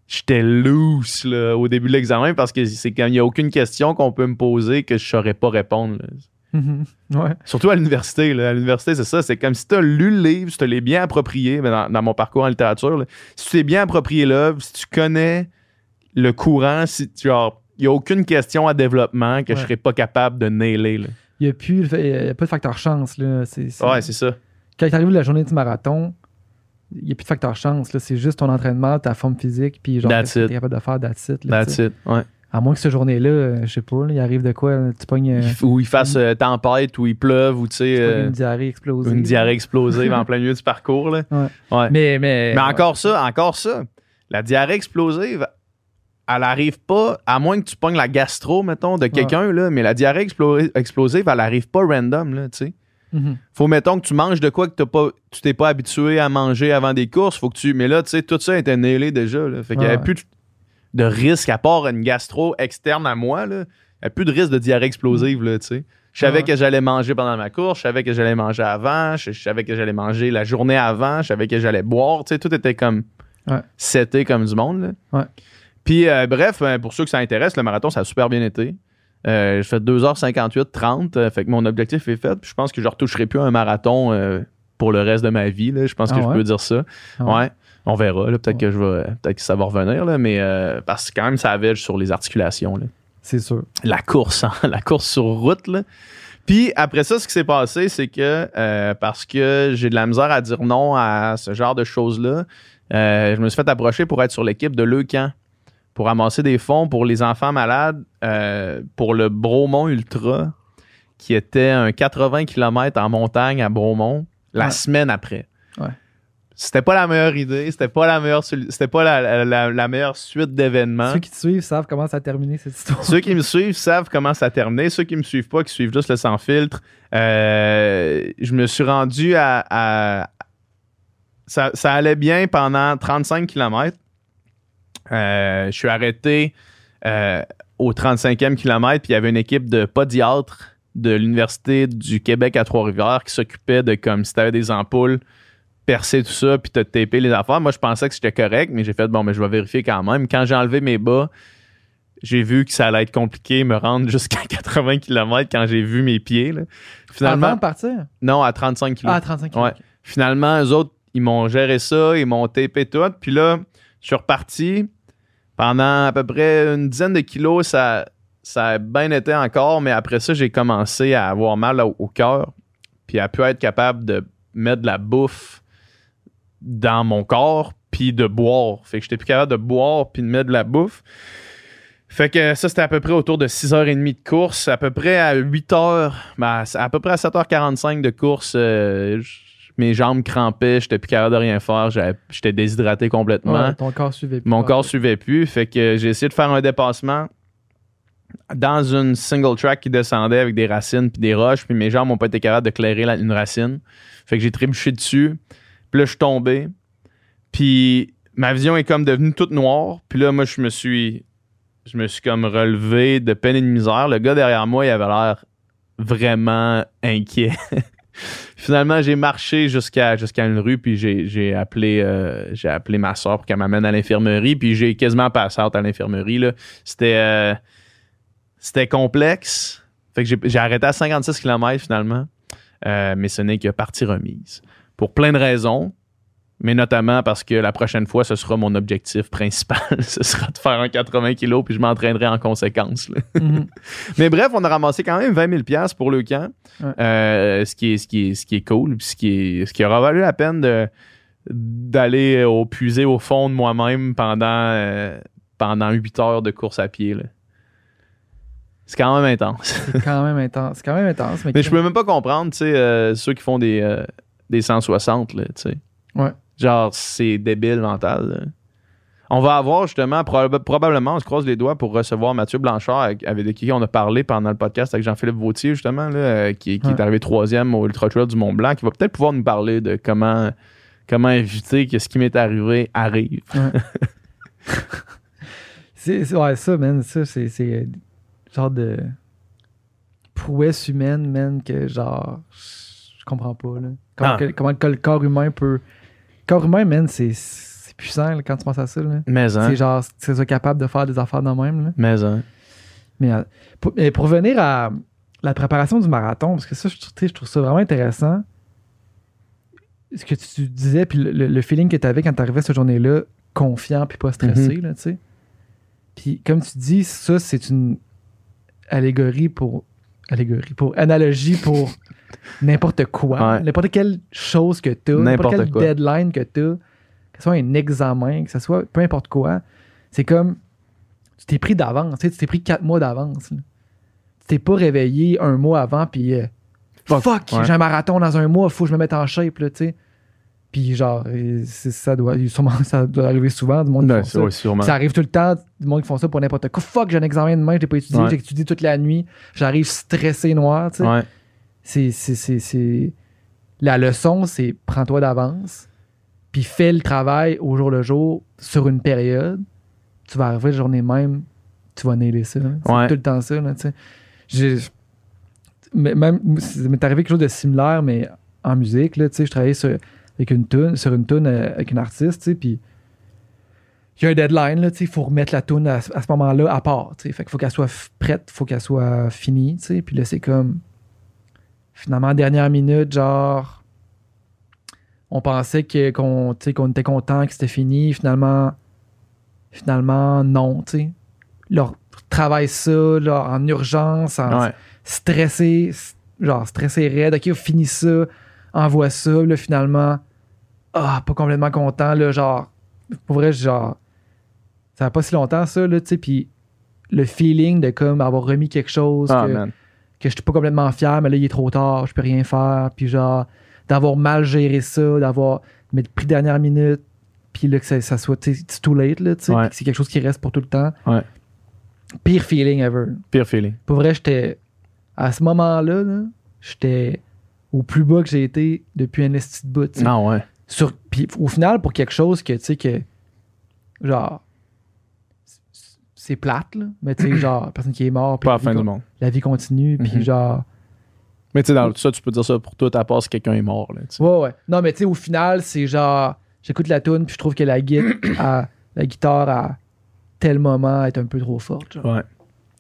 j'étais loose là, au début de l'examen parce que c'est quand il n'y a aucune question qu'on peut me poser que je saurais pas répondre. Mhm. Ouais. Surtout à l'université. À l'université, c'est ça. C'est comme si tu as lu le livre, si tu l'as bien approprié, mais dans, dans mon parcours en littérature, là, si tu t'es bien approprié l'œuvre, si tu connais le courant, si tu genre, il n'y a aucune question à développement que je Ouais. serais pas capable de nailer. là. Il n'y a, plus il y a pas de facteur chance. Là. C'est, c'est- Ouais, c'est ça. Quand tu arrives la journée du marathon, il n'y a plus de facteur chance. Là. C'est juste ton entraînement, ta forme physique, puis genre, That's tu es it. capable de faire that's it, là, That's it. Ouais. À moins que cette journée-là, euh, je sais pas, là, il arrive de quoi, tu pognes, euh, Ou il fasse euh, tempête, ou il pleuve, ou tu sais, euh, une diarrhée explosive. une diarrhée explosive en plein milieu du parcours. Là. Ouais. Ouais. Mais, mais, Mais encore ça, encore ça. La diarrhée explosive, elle arrive pas, à moins que tu pognes la gastro, mettons, de quelqu'un, là, mais la diarrhée explo- explosive, elle arrive pas random, là, tu sais. Mhm. Faut, mettons, que tu manges de quoi que t'as pas, tu t'es pas habitué à manger avant des courses, faut que tu... Mais là, tu sais, tout ça était nailé déjà, là. Fait qu'il y avait Ouais. plus de, de risque, à part une gastro externe à moi, là. Il y a plus de risque de diarrhée explosive, là, tu sais. Je savais Ouais. que j'allais manger pendant ma course, je savais que j'allais manger avant, je, je savais que j'allais manger la journée avant, je savais que j'allais boire, tu sais, tout était comme Ouais. seté comme du monde, là. Ouais. Puis, euh, bref, euh, pour ceux que ça intéresse, le marathon, ça a super bien été. Euh, je fais 2h58, 30, euh, fait que mon objectif est fait. Puis je pense que je ne retoucherai plus un marathon euh, pour le reste de ma vie. là. Je pense Ah que je peux dire ça. Ah ouais? ouais? On verra. Peut-être Ouais. que je vais. Peut-être que ça va revenir, là, mais parce que quand même, ça avait sur les articulations. C'est sûr. La course, hein, la course sur route. Là. Puis après ça, ce qui s'est passé, c'est que parce que j'ai de la misère à dire non à ce genre de choses-là, je me suis fait approcher pour être sur l'équipe de Leucan, pour amasser des fonds pour les enfants malades euh, pour le Bromont Ultra, qui était un 80 km en montagne à Bromont la Ouais. semaine après. Ouais. C'était pas la meilleure idée, c'était pas la meilleure, c'était pas la, la- la- la meilleure suite d'événements. Ceux qui te suivent savent comment ça a terminé cette histoire. Ceux qui me suivent savent comment ça a terminé. Ceux qui me suivent pas, qui suivent juste le sans filtre, euh, je me suis rendu à. à- ça, ça allait bien pendant 35 km. Je suis arrêté euh, au 35e kilomètre, puis il y avait une équipe de podiatres de l'Université du Québec à Trois-Rivières qui s'occupait de comme si t'avais des ampoules, percer tout ça, puis te taper les affaires. Moi, je pensais que c'était correct, mais j'ai fait, bon, mais je vais vérifier quand même. Quand j'ai enlevé mes bas, j'ai vu que ça allait être compliqué me rendre jusqu'à 80 km quand j'ai vu mes pieds. là. Finalement, Avant de partir? non, à 35 km. Ah, 35 km. Ouais. Finalement, eux autres, ils m'ont géré ça, ils m'ont tapé tout. Puis là, je suis reparti. Pendant à peu près une dizaine de kilos, ça, ça a bien été encore, mais après ça, j'ai commencé à avoir mal au, cœur. puis à pu être capable de mettre de la bouffe dans mon corps, puis de boire. Fait que j'étais plus capable de boire, puis de mettre de la bouffe. Fait que ça, c'était à peu près autour de 6h30 de course. À peu près à 8h, ben, à peu près à 7h45 de course, euh, mes jambes crampaient, j'étais plus capable de rien faire, j'étais déshydraté complètement. Ouais, ton corps suivait plus. Mon Ouais. corps suivait plus. Fait que j'ai essayé de faire un dépassement dans une single track qui descendait avec des racines puis des roches. Puis mes jambes n'ont pas été capables de clairer la- une racine. Fait que j'ai trébuché dessus. Puis là, je suis tombé. Puis ma vision est comme devenue toute noire. Puis là, moi, je me suis. Je me suis comme relevé de peine et de misère. Le gars derrière moi, il avait l'air vraiment inquiet. Finalement, j'ai marché jusqu'à une rue, puis j'ai appelé, euh, appelé ma soeur pour qu'elle m'amène à l'infirmerie, puis j'ai quasiment passé out à l'infirmerie. euh, c'était complexe. Fait que j'ai- j'ai arrêté à 56 km finalement, Euh, mais ce n'est que partie remise. Pour plein de raisons, mais notamment parce que la prochaine fois, ce sera mon objectif principal. ce sera de faire un 80 kg, puis je m'entraînerai en conséquence. Mhm. Mais bref, on a ramassé quand même 20 000 pièces pour le camp, Ouais. Euh, ce, qui est, ce, qui est, ce qui est cool, puis ce qui, est, ce qui aura valu la peine de d'aller au puiser au fond de moi-même pendant, euh, pendant 8 heures de course à pied. là. C'est quand même intense. C'est quand même intense. C'est quand même intense. Mais, Mais je peux même pas comprendre, tu sais, euh, ceux qui font des, des 160, là, tu sais. Ouais. Genre, c'est débile mental. là. On va avoir justement, proba- probablement, on se croise les doigts pour recevoir Mathieu Blanchard, avec, avec qui on a parlé pendant le podcast avec Jean-Philippe Vautier, justement, là, euh, qui, qui Ouais. est arrivé troisième au Ultra Trail du Mont Blanc, qui va peut-être pouvoir nous parler de comment, comment éviter que ce qui m'est arrivé arrive. C'est, c'est- ouais, ça, man, ça, c'est, c'est genre de prouesse humaine, man, que genre, je comprends pas, là. Comment, Ah. que- comment que le corps humain peut. Corps humain, man, c'est, puissant, là, quand tu penses à ça, là. Mais hein, C'est genre, c'est capable de faire des affaires de même, là. mais hein. Mais euh, pour, mais pour revenir à la préparation du marathon, parce que ça, je, trouve- je ça vraiment intéressant. Ce que tu disais, puis le, feeling que tu avais quand tu arrivais cette journée-là, confiant puis pas stressé, là, tu sais. Puis comme tu dis, ça, c'est une allégorie pour. Allégorie pour. Analogie pour n'importe quoi. Ouais. N'importe quelle chose que tu as. N'importe N'importe quel quoi. deadline que tu as. Que ce soit un examen, que ce soit peu importe quoi. C'est comme. Tu t'es pris d'avance. Tu t'es pris quatre mois d'avance. Tu t'es pas réveillé un mois avant, puis. euh, Fuck, ouais. j'ai un marathon dans un mois, faut que je me mette en shape, tu sais. Puis genre, euh, ça doit, sûrement, ça doit arriver souvent, du monde qui font ça. ouais, sûrement. Ça arrive tout le temps, du monde qui font ça pour n'importe quoi. Fuck, j'ai un examen demain, je l'ai pas étudié, Ouais. j'ai étudié toute la nuit, j'arrive stressé noir, tu sais. Ouais. C'est, La leçon, c'est prends-toi d'avance, puis fais le travail au jour le jour sur une période. Tu vas arriver la journée même, tu vas nailer ça. hein. Tout le temps ça, tu sais. J'ai- mais Même, m'est arrivé quelque chose de similaire, mais en musique, là, tu sais, je travaillais sur, avec une tune, sur une tune euh, avec une artiste, tu sais, puis il y a un deadline, là, tu sais, il faut remettre la tune à, à ce moment-là à part, tu sais. Fait qu'il faut qu'elle soit prête, il faut qu'elle soit finie, tu sais. Puis là, c'est comme, finalement, dernière minute, genre, on pensait que, qu'on, qu'on était content, que c'était fini. Finalement, finalement, non, tu sais. Leur travail ça, là, en urgence, en Ouais. stressé, genre stressé raide. OK, on finit ça, envoie ça, là, finalement, ah, pas complètement content, là, genre, pour vrai, genre, ça va pas si longtemps, ça, là, tu sais, puis le feeling de comme avoir remis quelque chose Ah, que, que je suis pas complètement fier, mais là, il est trop tard, je peux rien faire, puis genre, d'avoir mal géré ça, d'avoir mais pris dernière minute, puis là, que ça, ça soit, tu too late, là, tu sais, Ouais. que c'est quelque chose qui reste pour tout le temps. Ouais. Pire feeling ever. Pire feeling. Pour vrai, j'étais. À ce moment-là, là, j'étais au plus bas que j'ai été depuis un esti de bout. Non, ouais. Sur, puis au final, pour quelque chose que, tu sais, que. Genre. C'est plate, là. Mais tu sais, genre, personne qui est mort. puis Pas la la fin vie du monde. La vie continue, puis Mhm. genre. Mais tu sais, dans tout ça, tu peux dire ça pour tout, à part si quelqu'un est mort. Là. Ouais, ouais. Non, mais tu sais, au final, c'est genre. J'écoute la tune, puis je trouve que la, à- la guitare à tel moment est un peu trop forte. genre. Ouais.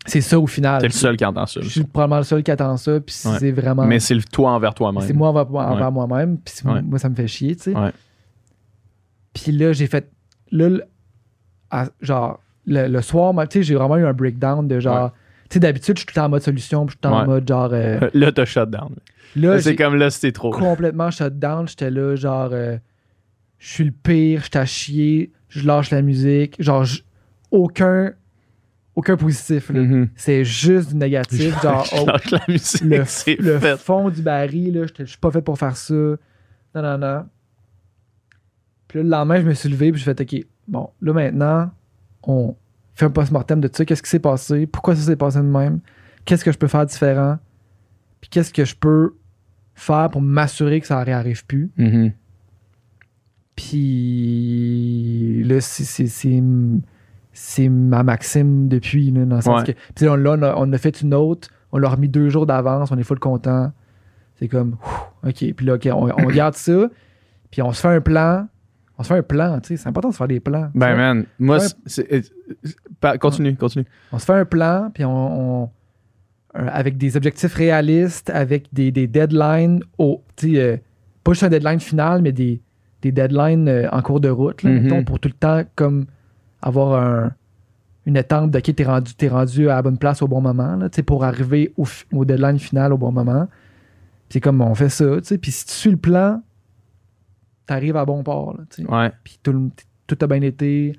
C'est ça au final. T'es le seul qui entend ça. Je suis probablement le seul qui attend ça, puis Ouais. c'est vraiment. Mais c'est le toi envers toi-même. C'est moi envers, envers Ouais. moi-même, puis Ouais. moi, ça me fait chier, tu sais. Puis là, j'ai fait. Là, le- à- genre, le, le soir, tu sais, j'ai vraiment eu un breakdown de genre. Tu sais, d'habitude, je suis tout le temps en mode solution, puis je suis tout le temps en mode genre. euh, Là, t'as shut down. là, Là, c'est comme là, c'était trop. complètement shut down. J'étais là, genre, euh, je suis le pire, j'étais à chier, je lâche la musique. Genre, aucun, aucun positif. Mhm. C'est juste du négatif. genre, oh, lâche la musique, le, c'est le fait. fond du baril, là, je suis pas fait pour faire ça. Non, non, non. Puis là, le lendemain, je me suis levé, puis je fait OK, bon, là maintenant, on fait un post-mortem de ça. Qu'est-ce qui s'est passé? Pourquoi ça s'est passé de même? Qu'est-ce que je peux faire différent? Puis qu'est-ce que je peux faire pour m'assurer que ça ne réarrive plus? Mhm. Puis là, c'est- c'est- ma maxime depuis, là, dans le sens Ouais. que. Puis là, on, a, on a fait une autre, on l'a remis deux jours d'avance, on est full content. C'est comme, ouf, OK, puis là, OK, on, on garde ça, puis on se fait un plan. On se fait un plan, tu sais, c'est important de se faire des plans. Ben, vois. man, moi, Ouais. pa- Continue, continue. On se fait un plan, puis on, avec des objectifs réalistes, avec des, des deadlines, au, euh, pas juste un deadline final, mais des, des deadlines euh, en cours de route, là, Mhm. mettons, pour tout le temps comme avoir un- une étape de OK, t'es rendu, t'es rendu à la bonne place au bon moment, là, pour arriver au, au deadline final au bon moment. C'est comme on fait ça, tu sais, puis si tu suis le plan, t'arrives à bon port. Ouais. Puis tout, tout a bien été.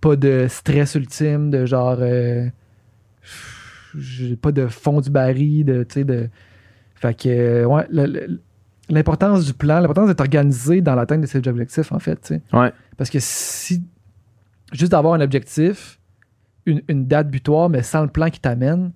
Pas de stress ultime, de genre. euh, j'ai pas de fond du baril, de. Tu sais, de. Fait que, euh, ouais, le- le- l'importance du plan, l'importance d'être organisé dans l'atteinte de ses objectifs, en fait, tu sais. Ouais. Parce que si. Juste d'avoir un objectif, une, date butoir, mais sans le plan qui t'amène,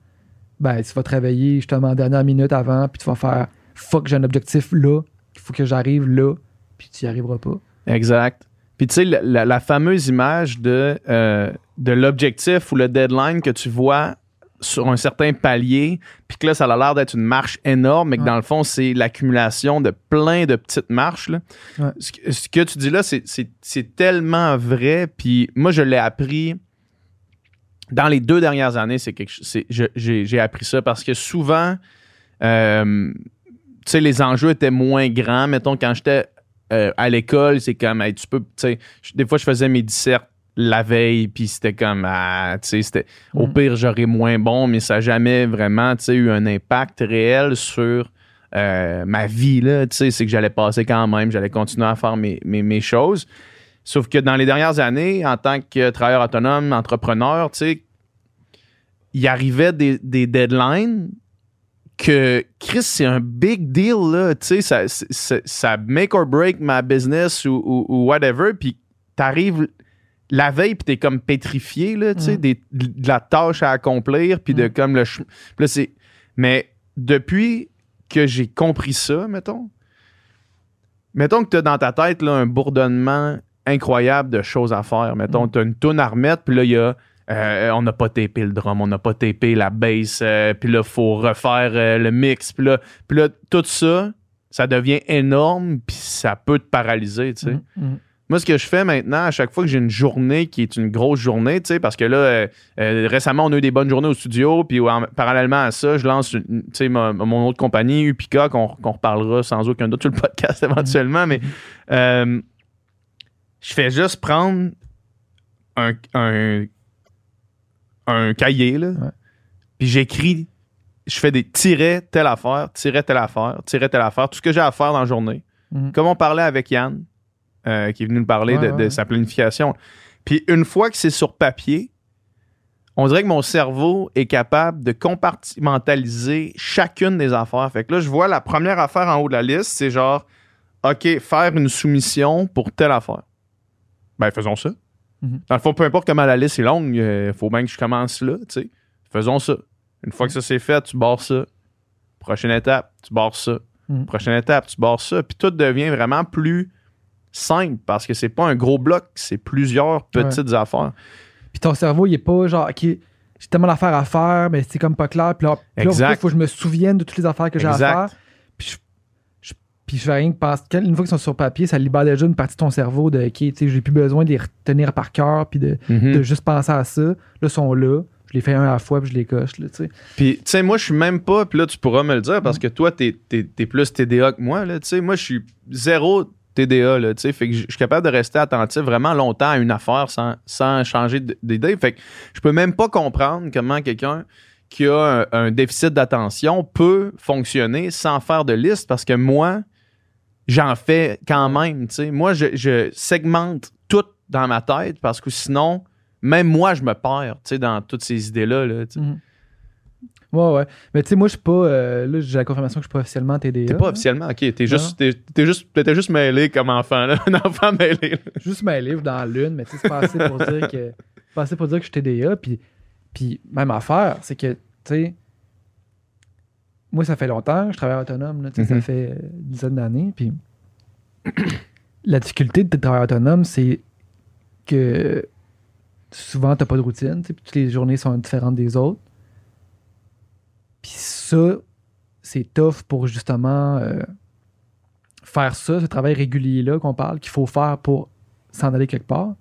ben, tu vas te réveiller justement en dernière minute avant, puis tu vas faire fuck, j'ai un objectif là, il faut que j'arrive là, puis tu y arriveras pas. Exact. Puis tu sais, la fameuse image de, euh, de l'objectif ou le deadline que tu vois sur un certain palier, puis que là, ça a l'air d'être une marche énorme, mais que Ouais. dans le fond, c'est l'accumulation de plein de petites marches. là. Ouais. Ce, que, ce que tu dis là, c'est- tellement vrai. Puis moi, je l'ai appris dans les deux dernières années. C'est quelque J'ai appris ça parce que souvent, euh, tu sais, les enjeux étaient moins grands. Mettons, quand j'étais euh, à l'école, c'est comme, hey, tu peux, tu sais, des fois, je faisais mes dissertes la veille, puis c'était comme, ah, tu sais, au Mm. pire, j'aurais moins bon, mais ça n'a jamais vraiment, tu sais, eu un impact réel sur euh, ma vie, là, tu sais, c'est que j'allais passer quand même, j'allais continuer à faire mes, mes, mes choses. Sauf que dans les dernières années, en tant que travailleur autonome, entrepreneur, tu sais, il arrivait des, des deadlines que Chris, c'est un big deal, là. Tu sais, ça, ça, ça make or break ma business ou, ou, ou whatever. Puis t'arrives la veille, puis t'es comme pétrifié, là, tu sais, Mm. de la tâche à accomplir, puis de Mm. comme le. puis là, c'est. Mais depuis que j'ai compris ça, mettons, mettons que t'as dans ta tête, là, un bourdonnement incroyable de choses à faire. Mettons, Mm. t'as une toune à remettre, puis là, il y a. euh, on n'a pas tapé le drum, on n'a pas tapé la bass, euh, puis là, il faut refaire euh, le mix, puis là, puis là, tout ça, ça devient énorme, puis ça peut te paralyser, tu sais. Moi, ce que je fais maintenant, à chaque fois que j'ai une journée qui est une grosse journée, tu sais, parce que là, euh, euh, récemment, on a eu des bonnes journées au studio, puis en- parallèlement à ça, je lance tu sais, mon autre compagnie, Upica, qu'on reparlera sans aucun doute sur le podcast éventuellement, mais euh, je fais juste prendre un, un, un cahier, là, Ouais. puis j'écris, je fais des tirets, telle affaire, tirets, telle affaire, tirets, telle affaire, tout ce que j'ai à faire dans la journée. Mhm. Comme on parlait avec Yann, euh, qui est venu nous parler Ouais, de, ouais, de ouais. sa planification. Puis une fois que c'est sur papier, on dirait que mon cerveau est capable de compartimentaliser chacune des affaires. Fait que là, je vois la première affaire en haut de la liste, c'est genre, OK, faire une soumission pour telle affaire. Ben, faisons ça. Mhm. Dans le fond, peu importe comment la liste est longue, il faut bien que je commence là, tu sais. Faisons ça. Une fois que ça c'est fait, tu barres ça. Prochaine étape, tu barres ça. Mhm. Prochaine étape, tu barres ça. Puis tout devient vraiment plus simple parce que c'est pas un gros bloc, c'est plusieurs petites affaires. Puis ton cerveau, il est pas genre, OK, j'ai tellement d'affaires à faire, mais c'est comme pas clair. Puis là, il faut que je me souvienne de toutes les affaires que j'ai à faire. Puis je, je- puis je fais rien que penser. Une fois qu'ils sont sur papier, ça libère déjà une partie de ton cerveau de, OK, tu sais, j'ai plus besoin de les retenir par cœur, puis de, Mhm. de juste penser à ça. Là, ils sont là. Je les fais un à la fois, puis je les coche, là, tu sais. Puis, tu sais, moi, je suis même pas, puis là, tu pourras me le dire parce que toi, t'es es, plus TDA que moi, là. Tu sais, moi, je suis zéro TDA, fait que je suis capable de rester attentif vraiment longtemps à une affaire sans, sans changer d'idée. Fait que je peux même pas comprendre comment quelqu'un qui a un, déficit d'attention peut fonctionner sans faire de liste parce que moi, j'en fais quand même. Moi, je, je segmente tout dans ma tête parce que sinon, même moi, je me perds dans toutes ces idées-là. Mhm. Ouais, ouais. Mais tu sais, moi, je suis pas. euh, là, j'ai la confirmation que je suis pas officiellement TDA. T'es pas officiellement, ok. T'es juste, t'es, t'es juste, t'étais juste mêlé comme enfant, là. Un enfant mêlé. là. Juste livres dans l'une, mais tu sais, c'est pas assez pour dire que. c'est Pas assez pour dire que je suis TDA. Puis, puis même affaire, c'est que, tu sais. Moi, ça fait longtemps que je travaille autonome. Là, sais, Mhm. Ça fait euh, une dizaine d'années. Puis la difficulté de travailler autonome, c'est que souvent, t'as pas de routine. tu sais, puis toutes les journées sont différentes des autres. Puis ça, c'est tough pour justement euh, faire ça, ce travail régulier-là qu'on parle, qu'il faut faire pour s'en aller quelque part.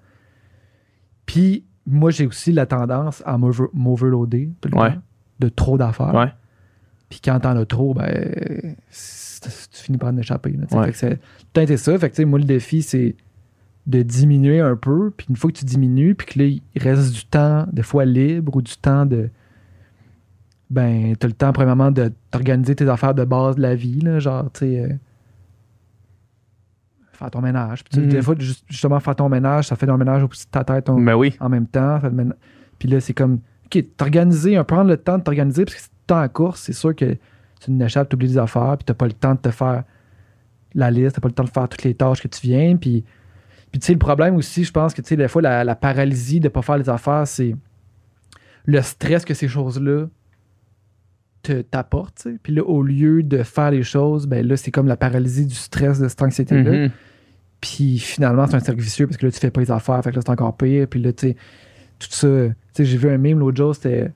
Puis moi, j'ai aussi la tendance à m'over- m'overloader Ouais. de trop d'affaires. Ouais. Puis quand t'en as trop, ben, tu finis par en échapper. là. Ouais. Fait que c'est ça. Fait que, moi, le défi, c'est de diminuer un peu. Puis une fois que tu diminues, puis que là, il reste du temps, des fois libre, ou du temps de. Ben, t'as le temps, premièrement, de t'organiser tes affaires de base de la vie, là, genre, tu sais. euh, faire ton ménage. Puis, tu sais, Mhm. des fois, juste- justement, faire ton ménage, ça fait ton ménage au de ta tête ton- Mais oui. en même temps. Puis là, c'est comme, OK, t'organiser, un- prendre le temps de t'organiser, parce que si t'es en course, c'est sûr que tu n'échappes, t'oublies des affaires, puis t'as pas le temps de te faire la liste, t'as pas le temps de faire toutes les tâches que tu viens, puis, puis tu sais, le problème aussi, je pense que, tu sais, des fois, la, la paralysie de pas faire les affaires, c'est le stress que ces choses-là te t'apportent, tu sais. Puis là, au lieu de faire les choses, ben là, c'est comme la paralysie du stress, de cette anxiété-là. Mhm. Puis finalement, c'est un cercle vicieux parce que là, tu fais pas les affaires, fait que là, c'est encore pire. Puis là, tu sais, tout ça. Tu sais, j'ai vu un meme l'autre jour, c'était.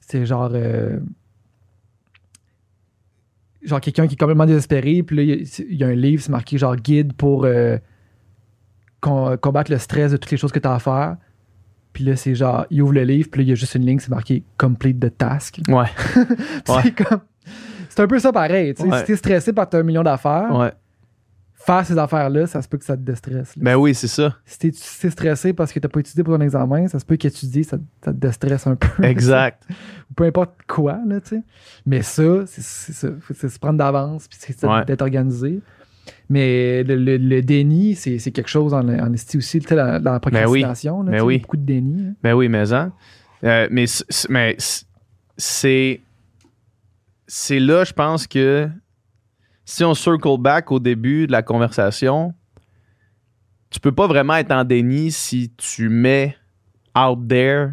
C'était genre. euh, genre quelqu'un qui est complètement désespéré, puis là, il y a- il y, a un livre, c'est marqué genre guide pour euh, com- combattre le stress de toutes les choses que tu as à faire. Puis là, c'est genre, il ouvre le livre, puis là, il y a juste une ligne, c'est marqué complete the task. Ouais. C'est comme. C'est un peu ça pareil. tu sais. Ouais. Si t'es stressé par t'as un million d'affaires, Ouais. faire ces affaires-là, ça se peut que ça te déstresse. là. Ben oui, c'est ça. Si t'es si stressé parce que t'as pas étudié pour ton examen, ça se peut qu'étudier, ça, ça te déstresse un peu. Exact. Ou peu importe quoi, là, tu sais. Mais ça, c'est ça. C'est se prendre d'avance, puis c'est d'être organisé. Mais le, le- le déni, c'est c'est quelque chose en, en esti aussi, tu dans, dans la procrastination. là, Ben tu sais, oui. Beaucoup de déni. hein. Ben oui, mais hein. Euh, mais mais c'est c'est là, je pense que si on circle back au début de la conversation, tu peux pas vraiment être en déni si tu mets out there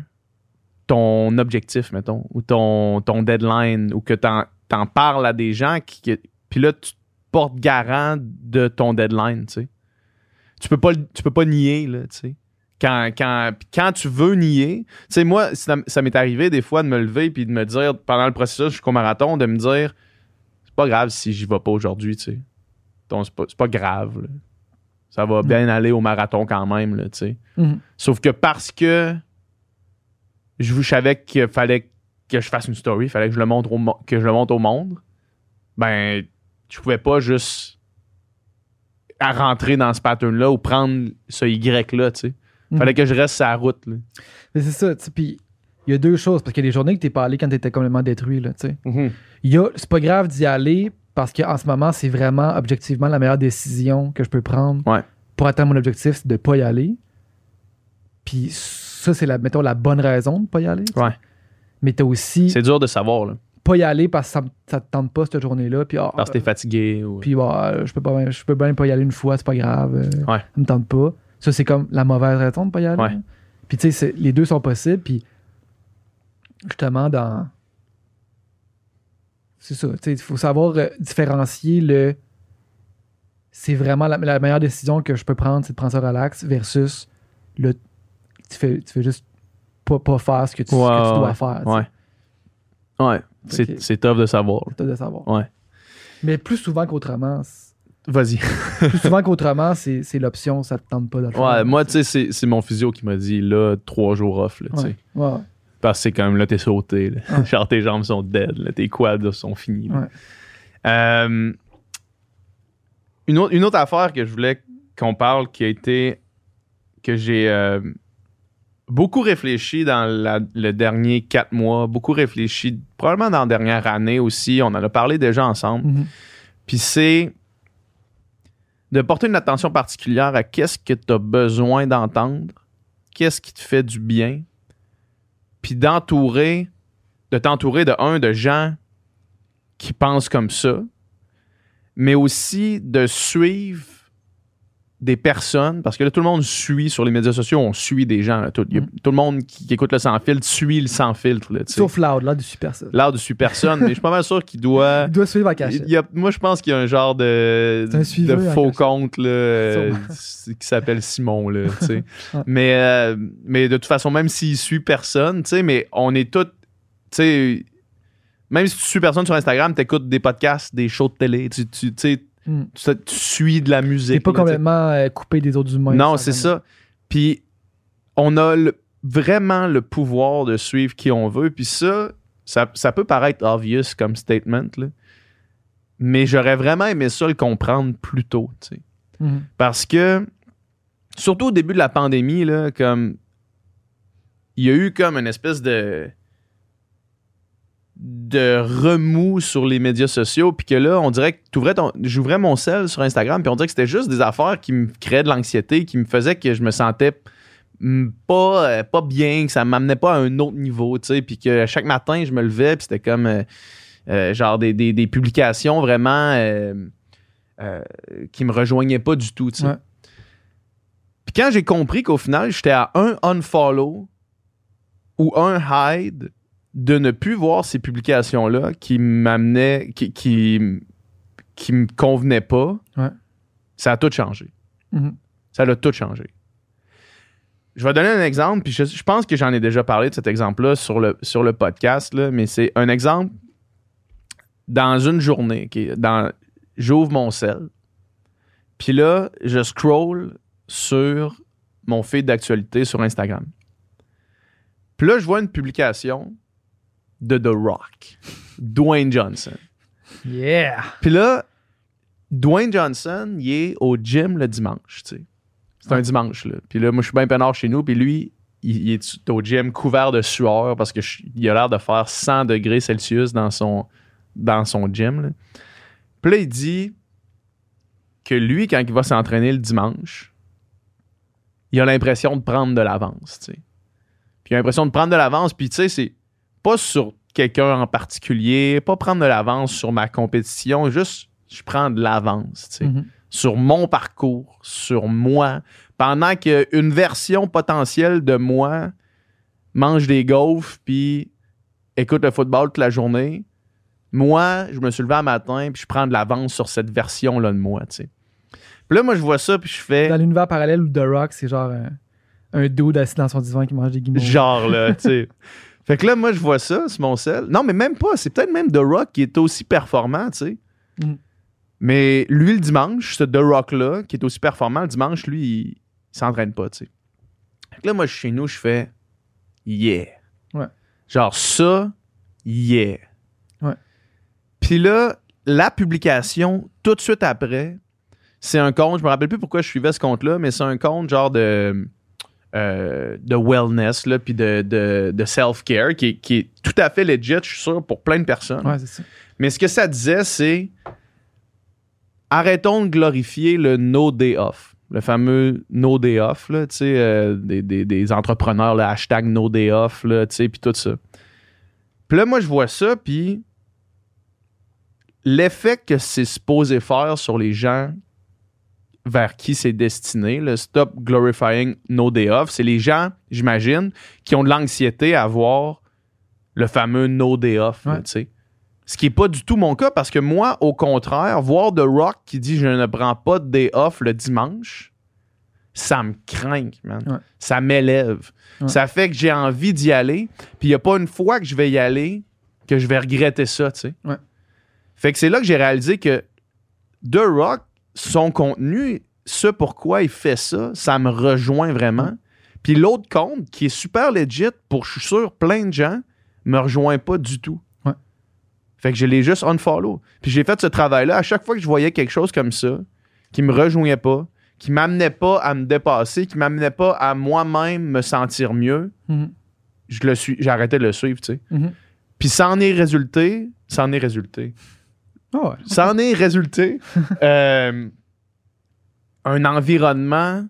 ton objectif, mettons, ou ton, ton deadline, ou que t'en en parles à des gens qui. qui- Puis là, tu te portes garant de ton deadline, tu sais. Tu peux pas, tu peux pas nier, là, tu sais. Quand, quand, quand tu veux nier, tu sais, moi, ça, m'est arrivé des fois de me lever puis de me dire, pendant le processus jusqu'au marathon, de me dire, c'est pas grave si j'y vais pas aujourd'hui, tu sais. Donc, c'est pas, c'est pas grave, là. Ça va bien aller au marathon quand même, là, tu sais. Mhm. Sauf que parce que je, savais qu'il fallait que je fasse une story, il fallait que je le montre au, mo- que je le montre au monde, ben, je pouvais pas juste à rentrer dans ce pattern-là ou prendre ce Y-là, tu sais. Mhm. Fallait que je reste sur la route, là. Mais c'est ça, tu sais. Puis il y a deux choses, parce qu'il y a des journées que t'es pas allé quand t'étais complètement détruit, là, tu sais. A, c'est pas grave d'y aller parce qu'en ce moment, c'est vraiment objectivement la meilleure décision que je peux prendre Ouais. pour atteindre mon objectif, c'est de pas y aller. Puis ça, c'est la, mettons, la bonne raison de pas y aller. tu. Ouais. Mais t'as aussi C'est dur de savoir, là. Pas y aller parce que ça, te tente pas cette journée-là. Puis, ah, Parce que t'es fatigué. Ou... puis bah, je peux pas, je peux bien pas y aller une fois, c'est pas grave. euh, Ouais. Ça me tente pas. Ça, c'est comme la mauvaise raison de pas y aller. Ouais. Puis tu sais, les deux sont possibles. Puis justement, dans. C'est ça. tu sais, Il faut savoir euh, différencier le. C'est vraiment la, la meilleure décision que je peux prendre, c'est de prendre ça relax versus le. Tu fais, tu fais juste pas, pas faire ce que tu, ce que Ouais, tu dois faire. tu sais. Ouais. Ouais. C'est, tough de savoir. C'est de savoir. Ouais. Mais plus souvent qu'autrement, c'est- Vas-y. plus souvent qu'autrement, c'est c'est l'option, ça te tente pas de le faire. Ouais, moi, tu sais, c'est, c'est mon physio qui m'a dit, là, trois jours off, là, tu sais. Ouais. Ouais. Parce que c'est comme, là, t'es sauté, là. Ouais. Genre, tes jambes sont dead, là. Tes quads sont finis. Ouais. Euh, une, autre, une autre affaire que je voulais qu'on parle qui a été. que j'ai. euh, beaucoup réfléchi dans la- le dernier quatre mois, beaucoup réfléchi, probablement dans la dernière année aussi. On en a parlé déjà ensemble. Mhm. Puis c'est de porter une attention particulière à qu'est-ce que tu as besoin d'entendre, qu'est-ce qui te fait du bien, puis d'entourer, de t'entourer de un, de gens qui pensent comme ça, mais aussi de suivre des personnes, parce que là, tout le monde suit sur les médias sociaux, on suit des gens. là. tout, a- le monde qui, qui écoute le sans filtre suit le sans filtre. là. Sauf Loud, là, du super ça. L'art de suit personne, mais je suis pas mal sûr qu'il doit. Il doit suivre à cacher. Il y a- moi, je pense qu'il y a un genre de, un de en faux cachette. compte là, euh, qui s'appelle Simon. Là, mais, euh, mais de toute façon, même s'il suit personne, tu sais, mais on est tous. tu sais, Même si tu suis personne sur Instagram, tu écoutes des podcasts, des shows de télé, tu, tu, tu sais, Mm. tu, tu suis de la musique. T'es pas là, complètement euh, coupé des autres humains. Non, c'est ça. Puis on a le- vraiment le pouvoir de suivre qui on veut. Puis ça, ça, ça peut paraître obvious comme statement, là. mais j'aurais vraiment aimé ça le comprendre plus tôt. tu sais. Mhm. Parce que, surtout au début de la pandémie, là, comme il y a eu comme une espèce de de remous sur les médias sociaux puis que là on dirait que j'ouvrais mon sel sur Instagram puis on dirait que c'était juste des affaires qui me créaient de l'anxiété qui me faisaient que je me sentais pas euh, pas bien que ça m'amenait pas à un autre niveau tu sais puis que chaque matin je me levais puis c'était comme euh, euh, genre des, des- des publications vraiment euh, euh, qui me rejoignaient pas du tout tu sais Ouais. puis quand j'ai compris qu'au final j'étais à un unfollow ou un hide de ne plus voir ces publications-là qui m'amenaient, qui, qui, qui me convenaient pas, Ouais. ça a tout changé. Mhm. Ça l'a tout changé. Je vais donner un exemple, puis je, je pense que j'en ai déjà parlé de cet exemple-là sur le, sur le podcast, là, mais c'est un exemple dans une journée. dans, j'ouvre mon sel, puis là, je scroll sur mon feed d'actualité sur Instagram. Puis là, je vois une publication de The Rock, Dwayne Johnson. Yeah! Puis là, Dwayne Johnson, il est au gym le dimanche, tu sais. C'est un dimanche, là. Puis là, moi, je suis bien peinard chez nous, puis lui, il, il est au gym couvert de sueur parce qu'il a l'air de faire 100 degrés Celsius dans son, dans son gym, là. Puis là, il dit que lui, quand il va s'entraîner le dimanche, il a l'impression de prendre de l'avance, tu sais. Puis il a l'impression de prendre de l'avance, puis tu sais, c'est pas sur quelqu'un en particulier, pas prendre de l'avance sur ma compétition, juste je prends de l'avance, tu sais, Mhm. sur mon parcours, sur moi, pendant qu'une version potentielle de moi mange des gaufres puis écoute le football toute la journée. Moi, je me suis levé un matin puis je prends de l'avance sur cette version-là de moi, tu sais. Puis là, moi, je vois ça puis je fais Dans l'univers parallèle où The Rock, c'est genre un, un dude assis dans son divan qui mange des guimauves. Genre, là, tu sais. Fait que là, moi, je vois ça sur mon sel. Non, mais même pas. C'est peut-être même The Rock qui est aussi performant, tu sais. Mhm. Mais lui, le dimanche, ce The Rock-là, qui est aussi performant, le dimanche, lui, il, il s'entraîne pas, tu sais. Fait que là, moi, chez nous, je fais yeah. Ouais. Genre, ça, yeah. Ouais. Puis là, la publication, tout de suite après, c'est un compte, je me rappelle plus pourquoi je suivais ce compte-là, mais c'est un compte genre de euh, de wellness, là, puis de, de, de self-care, qui, est- qui est tout à fait legit, je suis sûr, pour plein de personnes. Ouais, c'est ça. Mais ce que ça disait, c'est arrêtons de glorifier le no day off. Le fameux no day off, là, tu sais, euh, des, des- des entrepreneurs, le hashtag no day off, là, tu sais, puis tout ça. Puis là, moi, je vois ça, puis l'effet que c'est supposé faire sur les gens vers qui c'est destiné, le Stop Glorifying No Day Off, c'est les gens, j'imagine, qui ont de l'anxiété à voir le fameux No Day Off, Ouais. Ce qui n'est pas du tout mon cas parce que moi, au contraire, voir The Rock qui dit je ne prends pas de day off le dimanche, ça me craint, man. Ouais. Ça m'élève. Ouais. Ça fait que j'ai envie d'y aller. Puis il n'y a pas une fois que je vais y aller que je vais regretter ça, tu sais. Fait que c'est là que j'ai réalisé que The Rock, son contenu, ce pourquoi il fait ça, ça me rejoint vraiment. Puis l'autre compte, qui est super legit pour, je suis sûr, plein de gens, me rejoint pas du tout. Ouais. Fait que je l'ai juste unfollow. Puis j'ai fait ce travail-là. À chaque fois que je voyais quelque chose comme ça, qui me rejoignait pas, qui m'amenait pas à me dépasser, qui m'amenait pas à moi-même me sentir mieux, Mhm. je le suis, j'ai arrêté de le suivre, tu sais. Mhm. Puis ça en est résulté, ça en est résulté. Ah ouais. Ça en est résulté euh, un environnement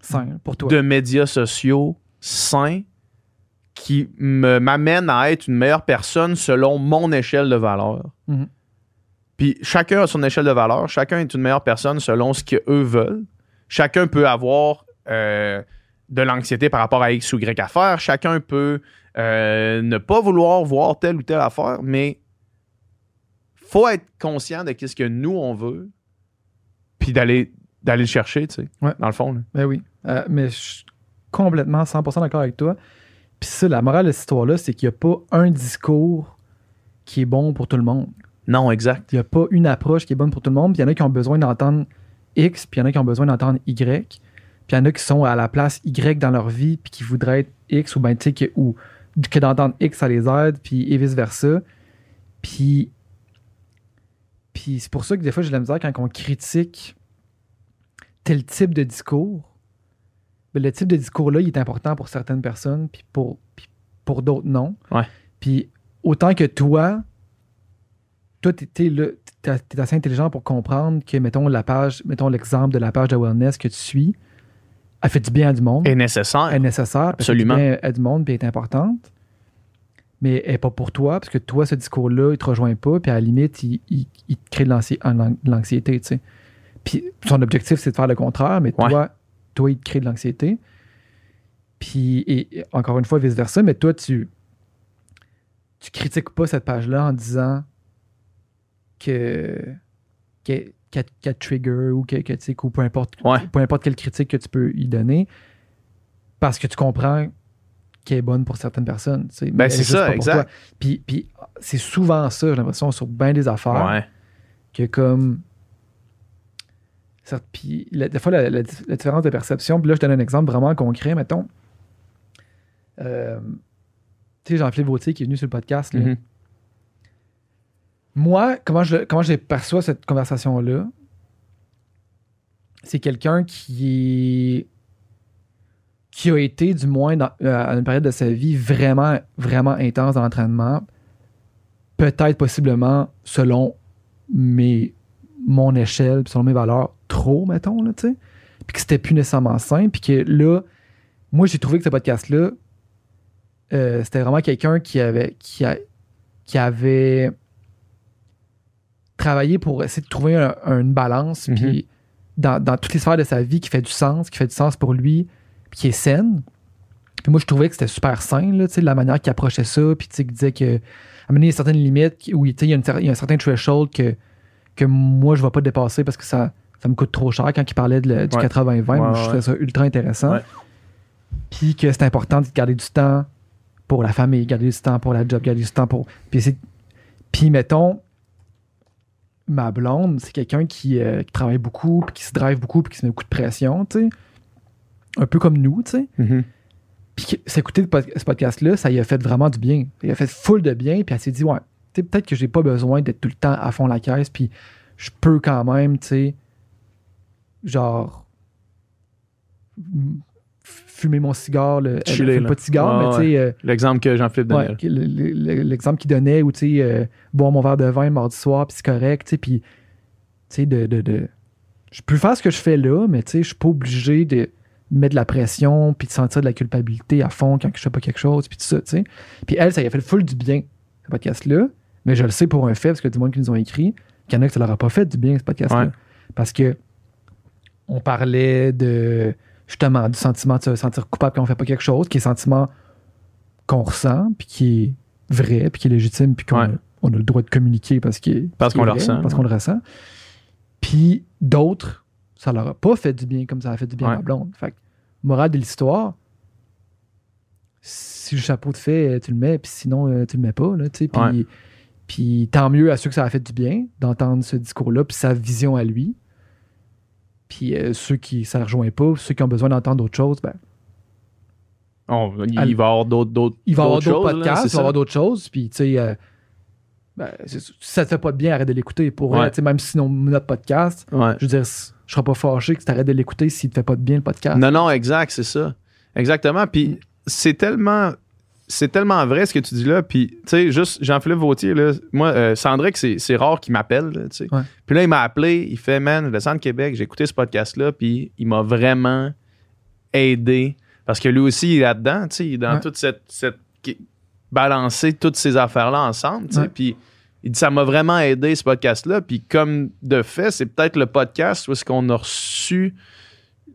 Sain pour toi. de médias sociaux sains qui me m'amène à être une meilleure personne selon mon échelle de valeur. Mhm. Puis chacun a son échelle de valeur, chacun est une meilleure personne selon ce qu'eux veulent. Chacun peut avoir euh, de l'anxiété par rapport à X ou Y affaire. Chacun peut euh, ne pas vouloir voir telle ou telle affaire, mais faut être conscient de ce que nous on veut, puis d'aller d'aller le chercher, tu sais, Ouais. dans le fond. là. Ben oui. Euh, mais je suis complètement 100% d'accord avec toi. Puis ça, la morale de cette histoire-là, c'est qu'il n'y a pas un discours qui est bon pour tout le monde. Non, exact. Il n'y a pas une approche qui est bonne pour tout le monde. Puis il y en a qui ont besoin d'entendre X, puis il y en a qui ont besoin d'entendre Y. Puis il y en a qui sont à la place Y dans leur vie, puis qui voudraient être X, ou ben tu sais, que, ou que d'entendre X, ça les aide, puis et vice-versa. Puis, puis c'est pour ça que des fois, j'ai de la misère quand on critique tel type de discours. Ben, le type de discours-là, il est important pour certaines personnes, puis pour, puis pour d'autres, non. Ouais. Puis autant que toi, toi, t'es- t'es assez intelligent pour comprendre que, mettons, la page, mettons l'exemple de la page de wellness que tu suis, elle fait du bien à du monde, Est nécessaire. elle est nécessaire, elle fait du Absolument. bien à du monde, puis elle est importante, mais elle n'est pas pour toi, parce que toi, ce discours-là, il te rejoint pas, puis à la limite, il, il- il te crée de l'anxiété, tu sais. Puis son objectif, c'est de faire le contraire, mais Ouais. toi, toi, il te crée de l'anxiété. Puis, et, et encore une fois, vice-versa, mais toi, tu tu critiques pas cette page-là en disant que qu'elle te trigger ou que, que, tu sais, ou peu importe, Ouais. peu importe quelle critique que tu peux y donner, parce que tu comprends qu'elle est bonne pour certaines personnes. tu sais, mais Ben, c'est ça, exact. Puis, puis c'est souvent ça, j'ai l'impression, sur bien des affaires, Ouais. que comme. Puis la- des fois, la, la- la différence de perception, puis là, je donne un exemple vraiment concret, mettons. Euh, tu sais, Jean-Philippe Vautier qui est venu sur le podcast, là. Mhm. Moi, comment je, comment je perçois cette conversation-là, c'est quelqu'un qui est qui a été, du moins, dans, euh, à une période de sa vie, vraiment, vraiment intense dans l'entraînement. Peut-être, possiblement, selon mes, mon échelle, selon mes valeurs, trop, mettons, là, tu sais. Puis que c'était plus nécessairement sain. Puis que là, moi, j'ai trouvé que ce podcast-là, euh, c'était vraiment quelqu'un qui avait, qui, a- qui avait travaillé pour essayer de trouver un- un- une balance, Mhm. puis dans, dans toutes les sphères de sa vie qui fait du sens, qui fait du sens pour lui, puis qui est saine. Puis moi, je trouvais que c'était super sain, là, tu sais, la manière qu'il approchait ça, puis qu'il disait que, à un moment donné, il y a certaines limites où il y, a une il y a un certain threshold que, que moi, je ne vais pas dépasser parce que ça, ça me coûte trop cher quand il parlait de le- du Ouais. 80-20. moi, Ouais, je trouvais ça ultra intéressant. Puis que c'est important de garder du temps pour la famille, garder du temps pour la job, garder du temps pour. Puis, puis mettons, ma blonde, c'est quelqu'un qui, euh, qui travaille beaucoup, puis qui se drive beaucoup, puis qui se met beaucoup de pression, tu sais. Un peu comme nous, tu sais. Mhm. Puis s'écouter ce podcast-là, ça lui a fait vraiment du bien. Il a fait full de bien, puis elle s'est dit, ouais, tu sais, peut-être que j'ai pas besoin d'être tout le temps à fond la caisse, puis je peux quand même, tu sais, genre, fumer mon cigare. Le, Chiller, pas de cigare, mais tu sais, euh, L'exemple que Jean-Philippe donnait. l'exemple qu'il donnait où, tu sais, euh, boire mon verre de vin le mardi soir, puis c'est correct, tu sais, puis, tu sais, de, de, de- Je peux faire ce que je fais là, mais tu sais, je suis pas obligé de mettre de la pression, puis de sentir de la culpabilité à fond quand je fais pas quelque chose, puis tout ça, tu sais. Puis elle, ça lui a fait le full du bien, ce podcast-là, mais je le sais pour un fait, parce que du monde qui nous ont écrit, qu'il y en a que ça leur a pas fait du bien, ce podcast-là. Ouais. Parce que on parlait de justement du sentiment de se sentir coupable quand on fait pas quelque chose, qui est le sentiment qu'on ressent, puis qui est vrai, puis qui est légitime, puis qu'on Ouais. a, on a le droit de communiquer parce, qu'on est le ressent, Parce qu'on le ressent. Puis d'autres, ça leur a pas fait du bien comme ça a fait du bien à ma blonde. Fait que, morale de l'histoire, si le chapeau te fait, tu le mets, puis sinon, euh, tu le mets pas, là. Puis, Ouais. puis tant mieux à ceux que ça a fait du bien d'entendre ce discours-là, puis sa vision à lui. Puis euh, ceux qui ça ne rejoint pas, ceux qui ont besoin d'entendre d'autres choses, ben, il, Elle- va y avoir d'autres il va y avoir d'autres là, podcasts, il va y avoir d'autres choses. Puis, tu sais, euh, ben, ça te fait pas de bien, arrête de l'écouter. Pour Ouais. même si notre podcast, Ouais. je veux dire, je serai pas fâché que tu arrêtes de l'écouter s'il te fait pas de bien le podcast. Non, non, exact, c'est ça. Exactement. Puis c'est tellement. C'est tellement vrai ce que tu dis là. Puis, tu sais, juste Jean-Philippe Vautier, là, moi, euh, Sandrick, c'est, c'est rare qu'il m'appelle, là, tu sais. Ouais. Puis là, il m'a appelé, il fait, man, je descends de Québec, j'ai écouté ce podcast-là, puis il m'a vraiment aidé. Parce que lui aussi, il est là-dedans, tu sais, il est dans Ouais. toute cette. cette balancer toutes ces affaires-là ensemble, tu sais. Ouais. Puis il dit, ça m'a vraiment aidé, ce podcast-là. Puis comme de fait, c'est peut-être le podcast où est-ce qu'on a reçu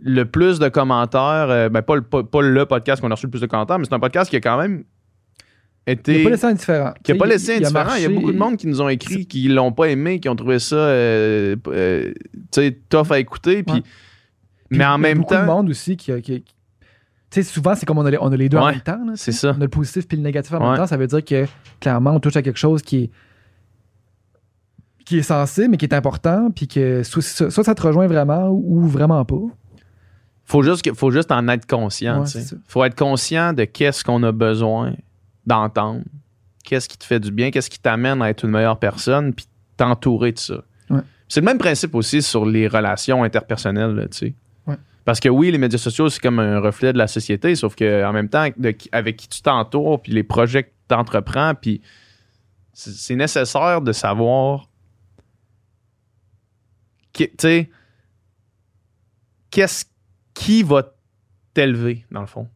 le plus de commentaires. euh, ben, pas le, pas, pas le podcast qu'on a reçu le plus de commentaires, mais c'est un podcast qui a quand même Il été. n'a pas laissé indifférent. qui a pas laissé indifférent. Il y a marché, beaucoup de monde qui nous ont écrit, qui l'ont pas aimé, qui ont trouvé ça euh, euh, tu sais, tough à écouter. Puis, Ouais. Mais en il y a même beaucoup de temps, monde aussi qui. qui- qui- tu sais, souvent, c'est comme on a les, on a les deux en même temps. c'est ça. On a le positif puis le négatif en Ouais. même temps. Ça veut dire que, clairement, on touche à quelque chose qui est qui est sensible, mais qui est important, puis que soit, ça te rejoint vraiment ou vraiment pas? faut juste, faut juste en être conscient. Ouais, faut être conscient de qu'est-ce qu'on a besoin d'entendre, qu'est-ce qui te fait du bien, qu'est-ce qui t'amène à être une meilleure personne, puis t'entourer de ça. Ouais. C'est le même principe aussi sur les relations interpersonnelles, là, tu sais. Ouais. Parce que oui, les médias sociaux, c'est comme un reflet de la société, sauf que en même temps, de avec qui tu t'entoures, puis les projets que tu entreprends, puis c'est nécessaire de savoir, tu sais, qu'est-ce qui va t'élever, dans le fond?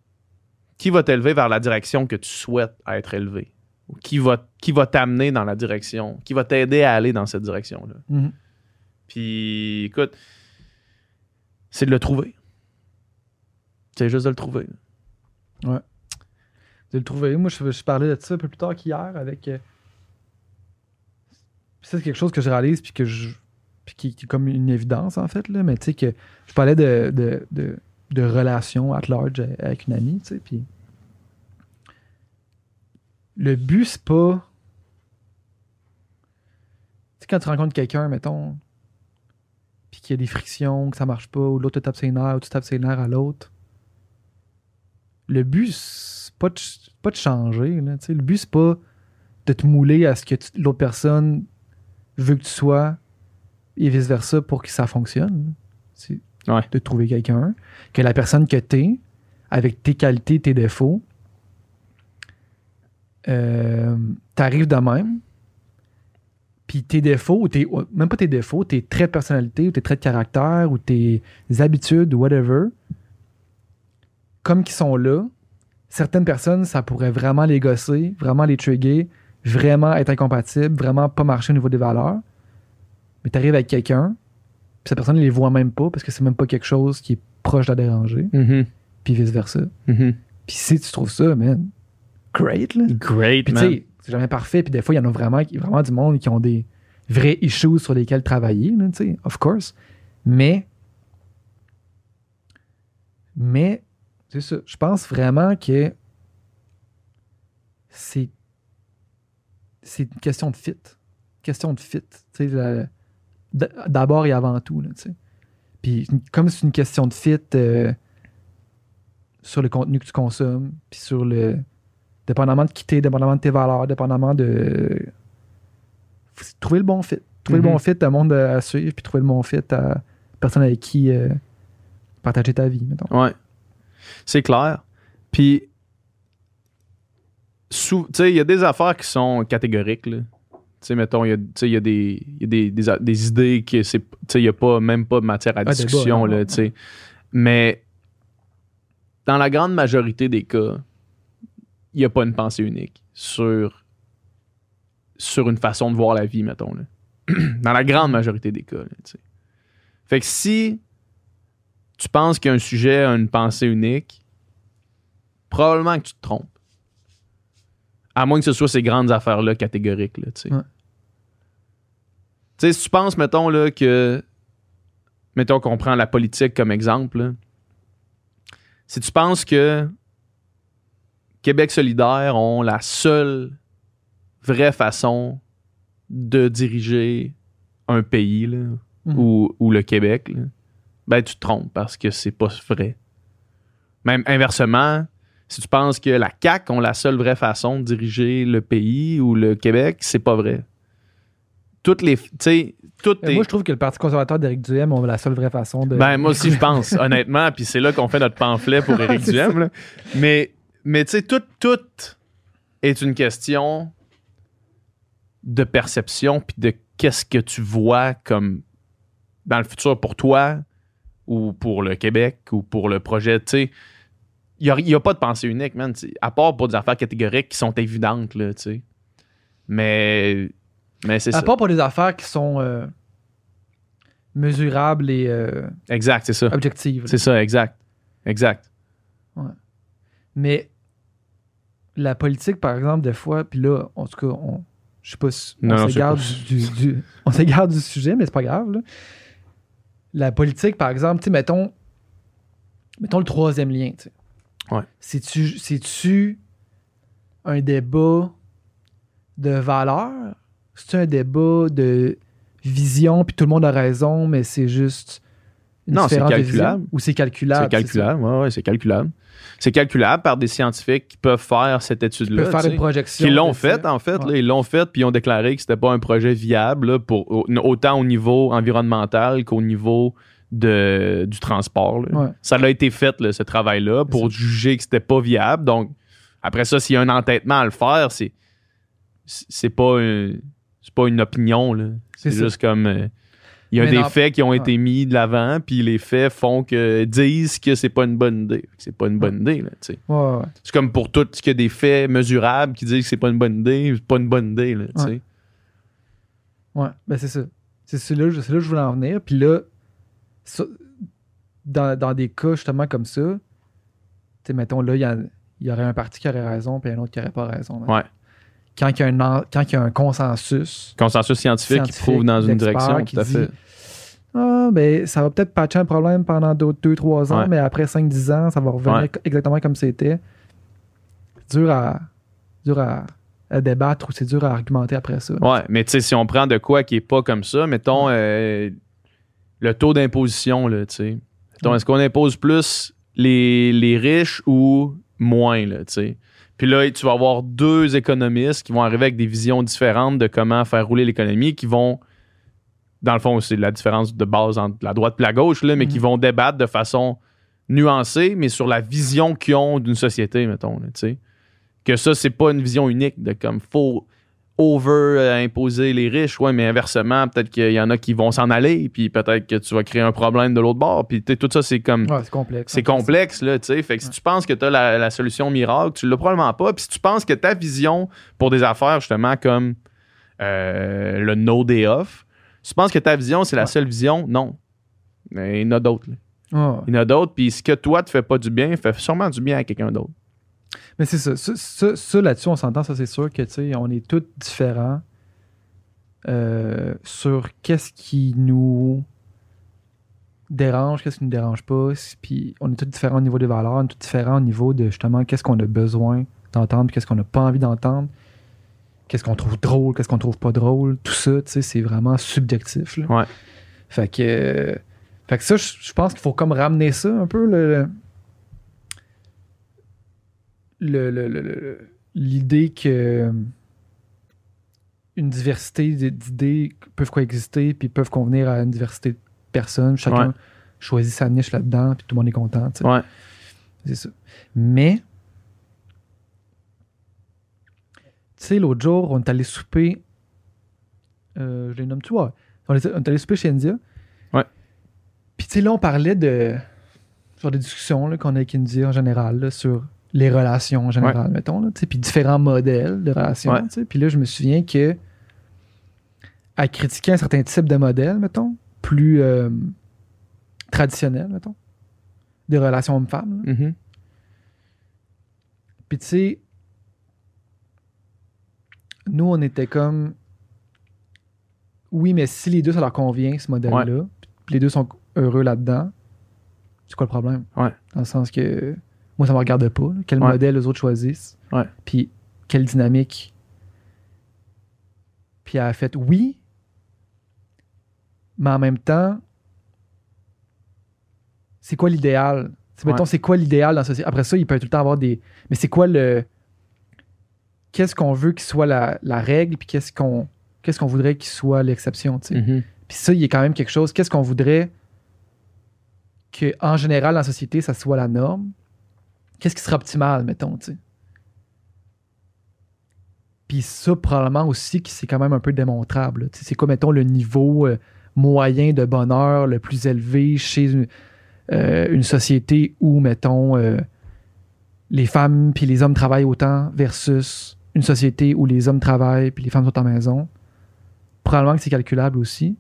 Qui va t'élever vers la direction que tu souhaites être élevé? Qui va, qui va t'amener dans la direction? Qui va t'aider à aller dans cette direction-là? Mhm. Puis, écoute, c'est de le trouver. C'est juste de le trouver. de le trouver. Moi, je, je parlais de ça un peu plus tard qu'hier avec. euh, c'est quelque chose que je réalise puis que je. Puis qui, est comme une évidence, en fait, là. Mais tu sais, que je parlais de, de, de, relations at large avec une amie, tu sais. Puis. Le but, c'est pas. Tu sais, quand tu rencontres quelqu'un, mettons, puis qu'il y a des frictions, que ça marche pas, ou l'autre te tape ses nerfs, ou tu tapes ses nerfs à l'autre le but, c'est pas de, pas de changer. Là, tu sais. le but, c'est pas de te mouler à ce que l'autre personne veut que tu sois et vice-versa pour que ça fonctionne. C'est Ouais. de trouver quelqu'un, que la personne que t'es, avec tes qualités, tes défauts, euh, t'arrives de même, puis tes défauts, ou tes, même pas tes défauts, tes traits de personnalité, ou tes traits de caractère, ou tes habitudes, ou whatever, comme qui sont là, certaines personnes, ça pourrait vraiment les gosser, vraiment les trigger, vraiment être incompatible, vraiment pas marcher au niveau des valeurs. Mais tu arrives avec quelqu'un, puis cette personne ne les voit même pas parce que c'est même pas quelque chose qui est proche de la déranger, Mhm. puis vice-versa. Mhm. Puis si tu trouves ça, man, great, là. Great, Puis tu man. sais, c'est jamais parfait, puis des fois, il y en a vraiment, vraiment du monde qui ont des vrais issues sur lesquels travailler, là, tu sais, of course. Mais, mais, c'est ça, je pense vraiment que c'est c'est une question de fit. Question de fit. tu sais, D'abord et avant tout, là. Puis comme c'est une question de fit euh, sur le contenu que tu consommes, puis sur le, dépendamment de qui t'es, dépendamment de tes valeurs, dépendamment de. Faut trouver le bon fit. Trouver le bon fit à monde à suivre, puis trouver le bon fit à personne avec qui euh, partager ta vie, mettons. Ouais. C'est clair. Puis, tu sais, il y a des affaires qui sont catégoriques, là. Tu sais, mettons, il y a, y des, y a des, des, des idées que c'est, tu sais, il n'y a pas, même pas de matière à discussion, là, tu sais. Mais, dans la grande majorité des cas, il n'y a pas une pensée unique sur, sur une façon de voir la vie, mettons, là. dans la grande majorité des cas, tu sais. Fait que si tu penses qu'un sujet a une pensée unique, probablement que tu te trompes. À moins que ce soit ces grandes affaires-là catégoriques, là, tu sais. Ouais. Tu sais, si tu penses, mettons, là, que... Mettons qu'on prend la politique comme exemple, là. Si tu penses que Québec solidaire ont la seule vraie façon de diriger un pays, là, Mhm. ou, ou le Québec, là, ben tu te trompes parce que c'est pas vrai. Même inversement, si tu penses que la CAQ ont la seule vraie façon de diriger le pays ou le Québec, c'est pas vrai. Toutes les. Tu sais, toutes Euh, les- Moi, je trouve que le Parti conservateur d'Éric Duhem ont la seule vraie façon de. Ben, moi aussi, je pense, honnêtement. Puis c'est là qu'on fait notre pamphlet pour Éric Duhem. là. Mais, mais tu sais, tout, tout est une question de perception puis de qu'est-ce que tu vois comme dans le futur pour toi ou pour le Québec ou pour le projet. Tu sais, il n'y a, pas de pensée unique, man. À part pour des affaires catégoriques qui sont évidentes, là, tu sais. Mais, mais c'est À ça. part pour des affaires qui sont euh, mesurables et euh, Exact, c'est ça. objectives. là. C'est ça, exact. Exact. Mais la politique, par exemple, des fois, puis là, en tout cas, on, je sais pas si Non, non, on je sais s'égare pas. du, du- du- on s'égare du sujet, mais c'est pas grave. là. La politique, par exemple, tu sais, mettons, mettons le troisième lien. tu sais. Ouais. C'est-tu, c'est-tu un débat de valeur? C'est un débat de vision, puis tout le monde a raison, mais c'est juste une Non, c'est calculable. Ou c'est calculable? C'est calculable, ouais, ouais, c'est calculable. C'est calculable par des scientifiques qui peuvent faire cette Tu étude-là. peux faire tu sais. une projection. Qui l'ont fait, en fait. là, ils l'ont fait, puis ils ont déclaré que c'était pas un projet viable, là, pour, au- autant au niveau environnemental qu'au niveau de, du transport. Ouais. Ça a été fait, là, ce travail-là, pour juger que c'était pas viable. Donc, après ça, s'il y a un entêtement à le faire, c'est c'est pas, un- c'est pas une opinion. là. C'est juste comme. euh, il y a Mais des faits qui ont Ouais. été mis de l'avant, puis les faits font que disent que c'est pas une bonne idée. C'est pas une bonne idée, là, tu sais. Ouais, ouais. C'est comme pour tout ce qu'il y a des faits mesurables qui disent que c'est pas une bonne idée, c'est pas une bonne idée, là, tu sais. Ouais. Ben c'est ça. C'est là, c'est là que je voulais en venir. Puis là, ça- dans, dans des cas justement comme ça, tu sais, mettons là, il y, y aurait un parti qui aurait raison, puis un autre qui n'aurait pas raison. Ouais. Quand il y a un, quand il y a un consensus, Consensus scientifique, qui Scientifique, prouve dans une direction, qui tout à dit- fait. ah, ben, ça va peut-être patcher un problème pendant 2-3 ans, Ouais. mais après 5-10 ans, ça va revenir Ouais. exactement comme c'était. C'est dur à, dur à, à débattre ou c'est dur à argumenter après ça. Ouais, mais tu sais, si on prend de quoi qui est pas comme ça, mettons euh, le taux d'imposition, là, tu sais. Mettons, Ouais. Est-ce qu'on impose plus les, les riches ou moins, là, tu sais? Puis là, tu vas avoir deux économistes qui vont arriver avec des visions différentes de comment faire rouler l'économie, qui vont, dans le fond, c'est la différence de base entre la droite et la gauche, là, mais Mhm. qui vont débattre de façon nuancée, mais sur la vision qu'ils ont d'une société, mettons, là. Que ça, c'est pas une vision unique de comme faut over euh, imposer les riches, ouais, mais inversement, peut-être qu'il y en a qui vont s'en aller, puis peut-être que tu vas créer un problème de l'autre bord, puis tu tout ça, c'est comme Ouais, c'est complexe. c'est complexe, là, tu sais. Fait que si tu penses que tu as la, la solution miracle, tu l'as probablement pas. Puis si tu penses que ta vision pour des affaires, justement, comme euh, le no day off, si tu penses que ta vision, c'est la Ouais. seule vision, non. Mais il y en a d'autres. là. Ouais. Il y en a d'autres, puis ce que toi te fait pas du bien, fait sûrement du bien à quelqu'un d'autre. Mais c'est ça. Ça, ça- ça, là-dessus, on s'entend, ça c'est sûr que tu sais, on est tous différents euh, sur qu'est-ce qui nous dérange, qu'est-ce qui nous dérange pas. Puis on est tous différents au niveau des valeurs, on est tous différents au niveau de justement qu'est-ce qu'on a besoin d'entendre, qu'est-ce qu'on n'a pas envie d'entendre, qu'est-ce qu'on trouve drôle, qu'est-ce qu'on trouve pas drôle. Tout ça, tu sais, c'est vraiment subjectif. là. Ouais. Fait que, euh, fait que ça, je je pense qu'il faut comme ramener ça un peu, le, le- le- le- le- l'idée que euh, une diversité d'idées peuvent coexister puis peuvent convenir à une diversité de personnes. Chacun Ouais. choisit sa niche là-dedans puis tout le monde est content. tu sais. Ouais. C'est ça. Mais, tu sais, l'autre jour, on est allé souper. euh, je les nomme, tu vois. On est, on est allé souper chez India. Ouais. Puis, tu sais, là, on parlait de. Sur des discussions là, qu'on a avec India en général, là, sur les relations en général, mettons. Là, puis différents modèles de relations. Ouais. Puis là, je me souviens que. À critiquer un certain type de modèle, mettons, plus euh, traditionnel, mettons, de relations hommes-femmes. Mhm. Puis tu sais, nous, on était comme. Oui, mais si les deux, ça leur convient, ce modèle-là, puis les deux sont heureux là-dedans, c'est quoi le problème? Ouais. Dans le sens que moi, ça me regarde pas. là, quel Ouais. modèle les autres choisissent. Ouais. Puis quelle dynamique. Puis elle a fait oui, mais en même temps, c'est quoi l'idéal? Mettons, c'est quoi l'idéal dans la société? Après ça, il peut tout le temps avoir des. Mais c'est quoi le. Qu'est-ce qu'on veut qui soit la, la règle, puis qu'est-ce qu'on qu'est-ce qu'on voudrait qu'il soit l'exception, tu sais? Mhm. Puis ça, il y a quand même quelque chose. Qu'est-ce qu'on voudrait que, en général, dans la société, ça soit la norme? Qu'est-ce qui serait optimal, mettons, tu sais? Puis ça, probablement aussi, c'est quand même un peu démontrable. C'est quoi, mettons, le niveau euh, moyen de bonheur le plus élevé chez une, euh, société où, mettons, euh, les femmes puis les hommes travaillent autant versus une société où les hommes travaillent puis les femmes sont en maison? Probablement que c'est calculable aussi.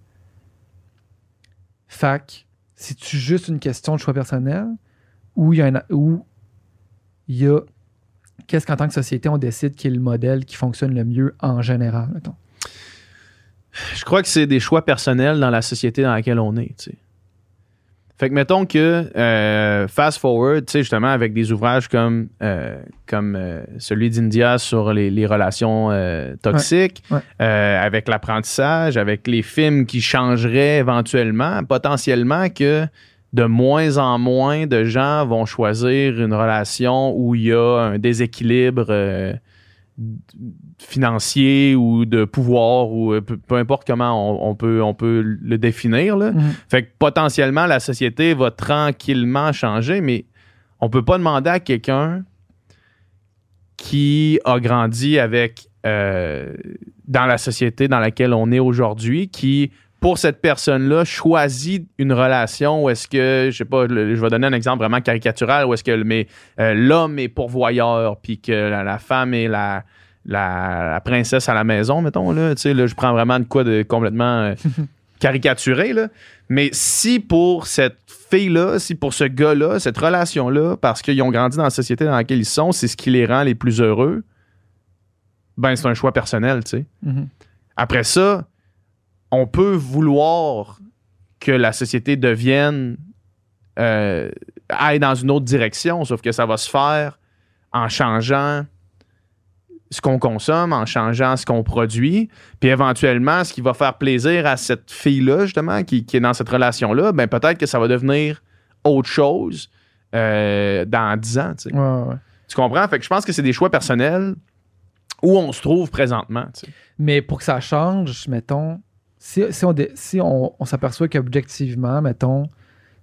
Fac, c'est-tu juste une question de choix personnel ou il y a un- il y a qu'est-ce qu'en tant que société on décide qui est le modèle qui fonctionne le mieux en général, mettons? Je crois que c'est des choix personnels dans la société dans laquelle on est. Fait que mettons que euh, fast forward, tu sais, justement, avec des ouvrages comme, euh, comme euh, celui d'India sur les, les relations toxiques, Ouais, ouais. avec l'apprentissage, avec les films qui changeraient éventuellement, potentiellement que de moins en moins de gens vont choisir une relation où il y a un déséquilibre euh, financier ou de pouvoir ou euh, peu, importe comment on, on peut, on peut le définir. Là. Mhm. Fait que potentiellement, la société va tranquillement changer, mais on peut pas demander à quelqu'un qui a grandi avec euh, dans la société dans laquelle on est aujourd'hui, qui pour cette personne-là choisit une relation où est-ce que je sais pas, je vais donner un exemple vraiment caricatural où est-ce que euh, l'homme est pourvoyeur puis que la, la femme est la, la, la princesse à la maison, mettons là, tu sais là, je prends vraiment de quoi de complètement euh, caricaturé là. Mais si pour cette fille-là, si pour ce gars-là, cette relation-là, parce qu'ils ont grandi dans la société dans laquelle ils sont, c'est ce qui les rend les plus heureux, ben c'est un choix personnel, tu sais. Mhm. Après ça, on peut vouloir que la société devienne euh, aille dans une autre direction, sauf que ça va se faire en changeant ce qu'on consomme, en changeant ce qu'on produit, puis éventuellement, ce qui va faire plaisir à cette fille-là, justement, qui, qui est dans cette relation-là, ben peut-être que ça va devenir autre chose euh, dans 10 ans, tu sais. Ouais, ouais, ouais. Tu comprends? Fait que je pense que c'est des choix personnels où on se trouve présentement, tu sais. Mais pour que ça change, mettons, si, si on, si on, on s'aperçoit qu'objectivement, mettons,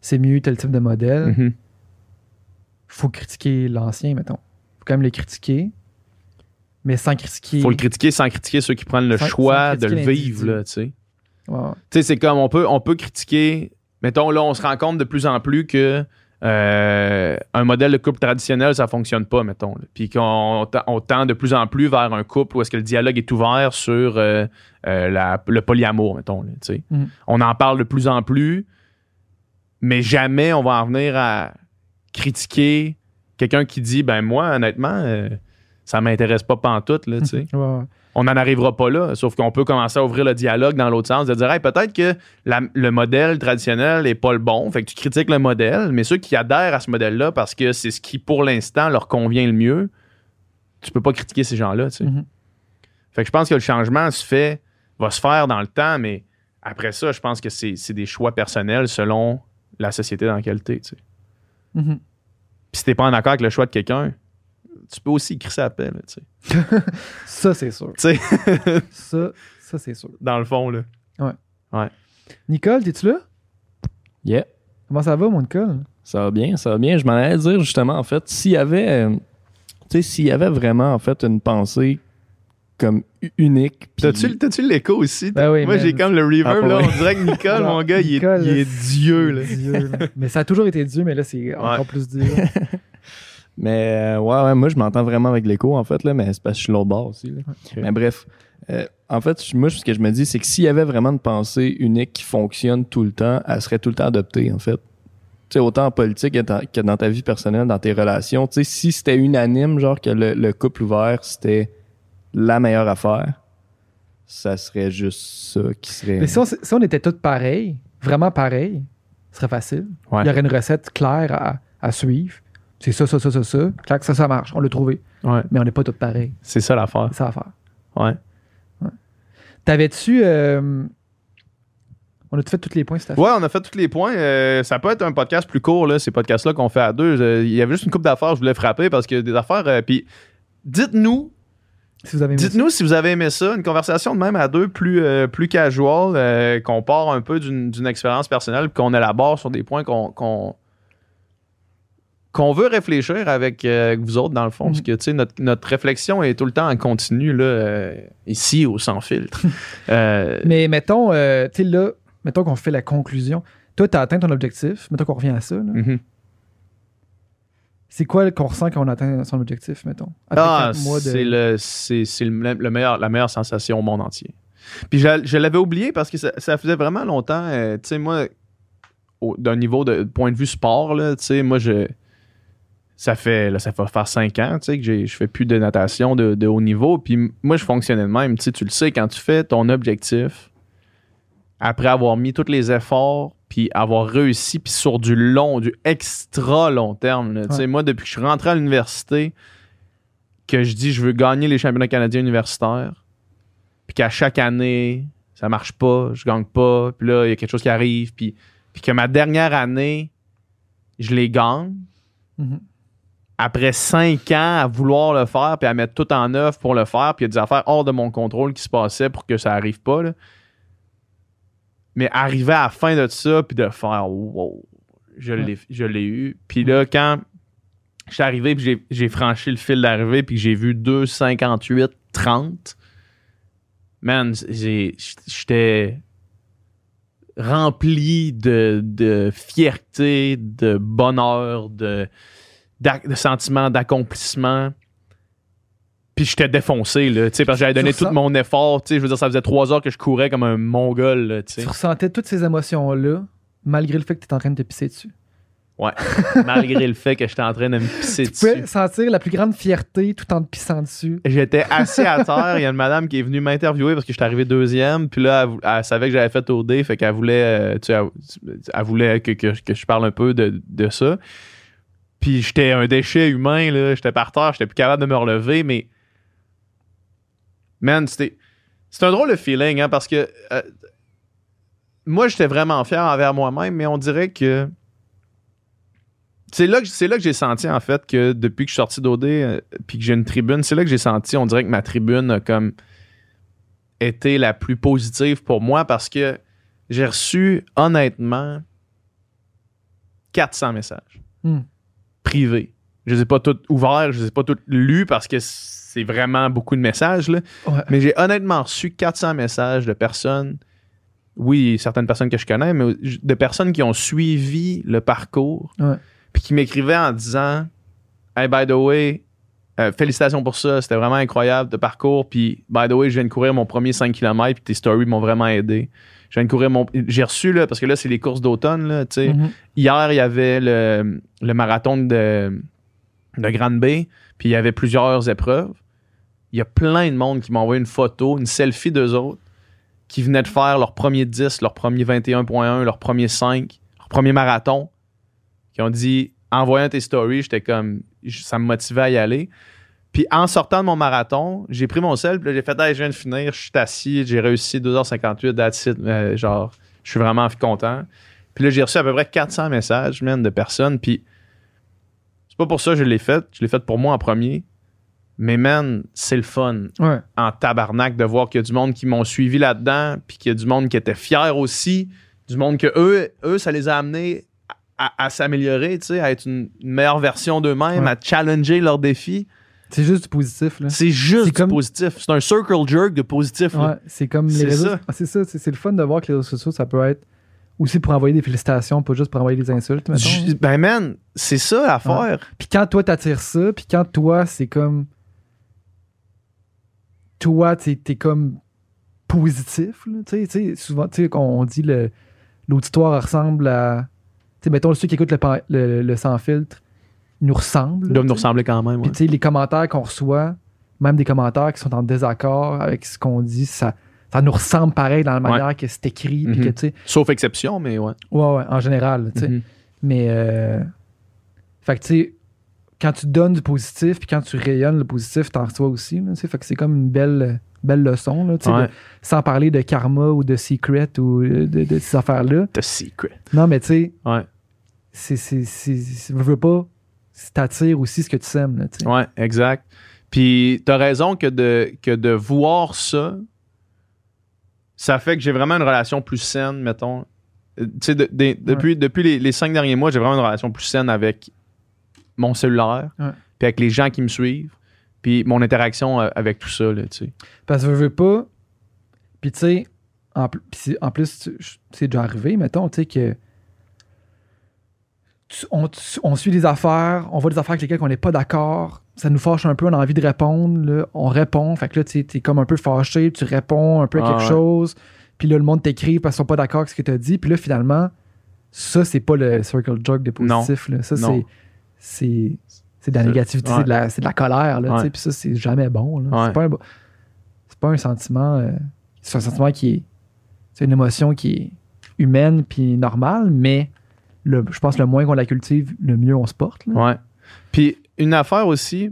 c'est mieux tel type de modèle, Mhm. faut critiquer l'ancien, mettons. faut quand même le critiquer, mais sans critiquer. faut le critiquer sans critiquer ceux qui prennent le Sans- choix sans de le vivre, là, tu sais. Ouais. Tu sais, c'est comme on peut, on peut critiquer. Mettons, là, on se rend compte de plus en plus que euh, un modèle de couple traditionnel, ça fonctionne pas, mettons. là. Puis qu'on on tend de plus en plus vers un couple où est-ce que le dialogue est ouvert sur euh, euh, la- le polyamour, mettons. là. Mhm. On en parle de plus en plus, mais jamais on va en venir à critiquer quelqu'un qui dit, ben moi, honnêtement, ça m'intéresse pas pantoute, là, tu sais Ouais, ouais. On n'en arrivera pas là. Sauf qu'on peut commencer à ouvrir le dialogue dans l'autre sens, de dire hey, peut-être que la- le modèle traditionnel n'est pas le bon, fait que tu critiques le modèle, mais ceux qui adhèrent à ce modèle-là parce que c'est ce qui, pour l'instant, leur convient le mieux, tu peux pas critiquer ces gens-là. tu sais. Mhm. Fait que je pense que le changement se fait, va se faire dans le temps, mais après ça, je pense que c'est des choix personnels selon la société dans laquelle tu es. Mhm. Puis si t'es pas en accord avec le choix de quelqu'un, tu peux aussi écrire ça à peine, tu sais. Ça, c'est sûr. Tu sais, Ça, ça c'est sûr. dans le fond, là. Nicole, t'es-tu là? Yeah, Comment ça va, mon Nicole? ça va bien, ça va bien. Je m'en allais dire justement, en fait, s'il y avait, euh, tu sais, s'il y avait vraiment, en fait, une pensée comme unique. T'as-tu l'écho aussi? Ben oui, Moi, j'ai comme le reverb, Ah, là. On dirait que Nicole, Genre, mon gars, il est, Nicole, il est c'est Dieu, là. Dieu, là. mais ça a toujours été Dieu, mais là, c'est encore plus Dieu. Mais euh, ouais, ouais, moi, je m'entends vraiment avec l'écho, en fait, là, mais c'est parce que je suis l'autre bord aussi. là. Mais bref, euh, en fait, moi, ce que je me dis, c'est que s'il y avait vraiment une pensée unique qui fonctionne tout le temps, elle serait tout le temps adoptée, en fait. Tu sais, autant en politique que dans, que dans ta vie personnelle, dans tes relations. Tu sais, si c'était unanime, genre que le, le couple ouvert, c'était la meilleure affaire, ça serait juste ça qui serait... mais si on, si on était tous pareils, vraiment pareils, ce serait facile. Ouais. Il y aurait une recette claire à, à suivre. C'est ça, ça, ça, ça, ça. Clac, ça, ça marche. On l'a trouvé. Ouais. Mais on n'est pas tous pareils. C'est ça l'affaire. C'est ça à faire. Ouais. T'avais-tu. euh, On a-tu fait tous les points, cette Ouais, on a fait tous les points. Euh, ça peut être un podcast plus court, là, ces podcasts-là qu'on fait à deux. Euh, Il y avait juste une coupe d'affaires, je voulais frapper parce que des affaires. euh, Puis dites-nous Si vous avez aimé ça. Dites-nous si vous avez aimé ça, une conversation de même à deux plus, euh, plus casual, euh, qu'on part un peu d'une d'une expérience personnelle, qu'on élabore sur des points qu'on qu'on qu'on veut réfléchir avec, euh, avec vous autres, dans le fond, Mhm. parce que tu sais, notre, notre réflexion est tout le temps en continu, là, euh, ici, au Sans Filtre. Euh, Mais mettons, tu sais, là, mettons qu'on fait la conclusion. Toi, tu as atteint ton objectif. Mettons qu'on revient à ça. mhm. C'est quoi qu'on ressent quand on atteint son objectif, mettons? Ah, de- c'est le, c'est, c'est le, le meilleur, la meilleure sensation au monde entier. Puis je, je l'avais oublié parce que ça, ça faisait vraiment longtemps. tu sais, moi, d'un niveau de point de vue sport, là, tu sais, moi, je. Ça fait, là, ça fait faire cinq ans, tu sais, que je fais plus de natation de, de haut niveau. Puis moi, je fonctionnais de même. Tu sais, tu le sais, quand tu fais ton objectif, après avoir mis tous les efforts, puis avoir réussi, puis sur du long, du extra long terme. là. Tu sais, moi, depuis que je suis rentré à l'université, que je dis je veux gagner les championnats canadiens universitaires, puis qu'à chaque année, ça marche pas, je gagne pas, puis là, il y a quelque chose qui arrive, puis, puis que ma dernière année, je les gagne. Mhm. Après cinq ans à vouloir le faire, puis à mettre tout en œuvre pour le faire, puis il y a des affaires hors de mon contrôle qui se passaient pour que ça arrive pas. là. Mais arriver à la fin de ça, puis de faire wow, je l'ai je l'ai eu. Puis là, quand je suis arrivé, puis j'ai- j'ai franchi le fil d'arrivée, puis j'ai vu 2,58, 30, man, j'étais rempli de, de fierté, de bonheur, de, de sentiments d'accomplissement. Puis j'étais défoncé, là, tu sais, parce que j'avais donné tout mon effort, tu sais, je veux dire, ça faisait trois heures que je courais comme un mongol, là, tu sais. Tu ressentais toutes ces émotions-là, malgré le fait que tu es en train de te pisser dessus. malgré le fait que j'étais en train de me pisser Tu pouvais dessus. sentir la plus grande fierté tout en te pissant dessus. J'étais assis à terre. Il y a une madame qui est venue m'interviewer parce que j'étais arrivé deuxième. Puis là, elle, savait que j'avais fait OD. Fait qu'elle voulait, euh, tu sais, elle, elle voulait que, que- que je parle un peu de, de ça. Puis j'étais un déchet humain. là. J'étais par terre. J'étais plus capable de me relever. Mais, man, c'était. C'est un drôle de feeling, hein, parce que euh, moi, j'étais vraiment fier envers moi-même, mais on dirait que. C'est là que, que j'ai senti, en fait, que depuis que je suis sorti d'OD, euh, puis que j'ai une tribune, c'est là que j'ai senti, on dirait que ma tribune a comme été la plus positive pour moi parce que j'ai reçu, honnêtement, 400 messages Hmm. Privés. Je les ai pas tous ouverts, je les ai pas tous lus parce que c'est vraiment beaucoup de messages, là. Ouais. Mais j'ai honnêtement reçu 400 messages de personnes, oui, certaines personnes que je connais, mais de personnes qui ont suivi le parcours, puis qui m'écrivaient en disant Hey, by the way, euh, félicitations pour ça, c'était vraiment incroyable de parcours, puis by the way, je viens de courir mon premier 5 km, puis tes stories m'ont vraiment aidé. Je viens de courir mon. J'ai reçu, là, parce que là, c'est les courses d'automne, là, tu sais. Mhm. Hier, il y avait le, le marathon de, de Grande Bay, puis il y avait plusieurs épreuves. Il y a plein de monde qui m'a envoyé une photo, une selfie d'eux autres, qui venaient de faire leur premier 10, leur premier 21.1, leur premier 5, leur premier marathon, qui ont dit, en voyant tes stories, j'étais comme, ça me motivait à y aller. Puis en sortant de mon marathon, j'ai pris mon sel, puis là, j'ai fait, hey, je viens de finir, je suis assis, j'ai réussi 2h58, that's it. Euh, genre, je suis vraiment content. Puis là, j'ai reçu à peu près 400 messages, man, de personnes. Puis c'est pas pour ça que je l'ai fait. Je l'ai fait pour moi en premier. Mais man, c'est le fun Ouais. en tabarnak de voir qu'il y a du monde qui m'ont suivi là-dedans, puis qu'il y a du monde qui était fier aussi, du monde que eux, eux ça les a amenés à, à- s'améliorer, tu sais, à être une, une meilleure version d'eux-mêmes, Ouais. à challenger leurs défis. C'est juste du positif, là. C'est juste du comme- positif. C'est un circle jerk de positif. Ouais, c'est comme les réseaux. ça. Ah, C'est ça, c'est le fun de voir que les réseaux sociaux, ça peut être aussi pour envoyer des félicitations, pas juste pour envoyer des insultes, Ben man, c'est ça l'affaire. Puis quand toi t'attires ça, puis quand toi c'est comme toi t'es es comme positif, là, tu sais, tu sais, souvent tu sais on on dit le l'auditoire ressemble à tu sais mettons ceux qui écoutent le, le, le sans filtre, nous ressemblent. Ils doivent nous ressembler quand même. ouais. Puis les commentaires qu'on reçoit, même des commentaires qui sont en désaccord avec ce qu'on dit, ça ça nous ressemble pareil dans la manière que c'est écrit, Mhm. que sais Sauf exception, mais ouais. ouais ouais en général, tu sais. Mhm. Mais, euh, fait que, tu sais, quand tu donnes du positif, puis quand tu rayonnes le positif, t'en reçois aussi. Là, fait que c'est comme une belle, belle leçon, là, tu sais, Ouais. de- sans parler de karma ou de secret ou de, de ces affaires-là. The secret. Non, mais tu sais, Ouais. c'est, veux pas, t'attires aussi ce que tu sèmes. Là, tu sais. Ouais, exact. Puis t'as raison que de, que de voir ça, ça fait que j'ai vraiment une relation plus saine, mettons. Euh, Tu sais, de- de- depuis, depuis les, les cinq derniers mois, j'ai vraiment une relation plus saine avec mon cellulaire, puis avec les gens qui me suivent, puis mon interaction euh, avec tout ça, là, tu sais. Parce que je veux pas. Puis tu sais, en, en plus, c'est déjà arrivé, mettons, tu sais, que. On, suit des affaires, on voit des affaires avec lesquelles on n'est pas d'accord, ça nous fâche un peu, on a envie de répondre, là, on répond, fait que là, tu es comme un peu fâché, tu réponds un peu à Ah quelque ouais. chose, puis là, le monde t'écrit parce qu'ils sont pas d'accord avec ce que tu as dit, puis là, finalement, ça, c'est pas le circle jerk de positif, là. ça, c'est. C'est c'est de la négativité, ouais. c'est de, la- c'est de la colère, là, Ouais. puis ça, c'est jamais bon, là. C'est pas un, c'est pas un sentiment. euh, c'est un sentiment qui est. C'est une émotion qui est humaine puis normale, mais le, je pense que le moins qu'on la cultive, le mieux on se porte. là. Ouais. Puis une affaire aussi,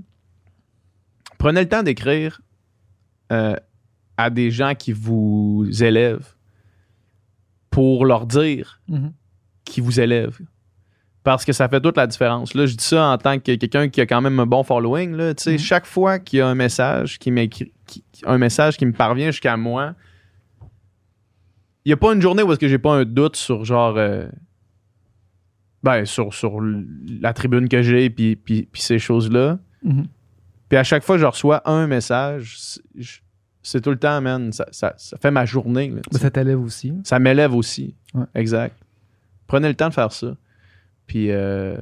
prenez le temps d'écrire euh, à des gens qui vous élèvent pour leur dire Mhm. qu'ils vous élèvent. Parce que ça fait toute la différence. Là, je dis ça en tant que quelqu'un qui a quand même un bon following. Là, Tu sais, Mhm. Chaque fois qu'il y a un message qui- un message qui me parvient jusqu'à moi, il n'y a pas une journée où est-ce que j'ai pas un doute sur genre euh, ben sur, sur la tribune que j'ai puis, puis, puis ces choses-là. Mhm. Puis à chaque fois que je reçois un message, c'est- tout le temps, man. Ça, ça- ça fait ma journée. là, tu ça t'élève aussi. Ça m'élève aussi. Ouais. Exact. Prenez le temps de faire ça. Puis, euh,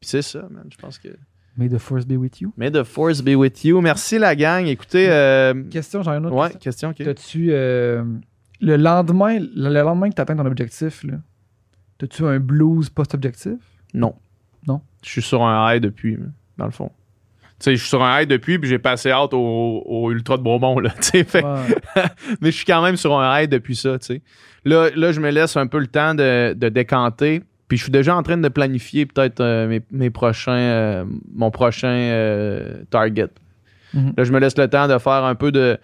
puis c'est ça, man. Je pense que. May the force be with you. May the force be with you. Merci, la gang. Écoutez. euh, Question, j'en ai une autre. ouais, question. question, ok. T'as-tu. euh, le lendemain, le, le lendemain que tu atteins ton objectif, là, t'as-tu un blues post-objectif? Non. Non? Je suis sur un high depuis, dans le fond. Tu sais, je suis sur un high depuis, puis j'ai passé out au, au Ultra de Bourbon, là. tu sais. Ouais. mais je suis quand même sur un high depuis ça, tu sais. Là, là, je me laisse un peu le temps de, de décanter. Puis je suis déjà en train de planifier peut-être euh, mes, mes prochains, euh, mon prochain euh, target. Mhm. Là, je me laisse le temps de faire un peu de.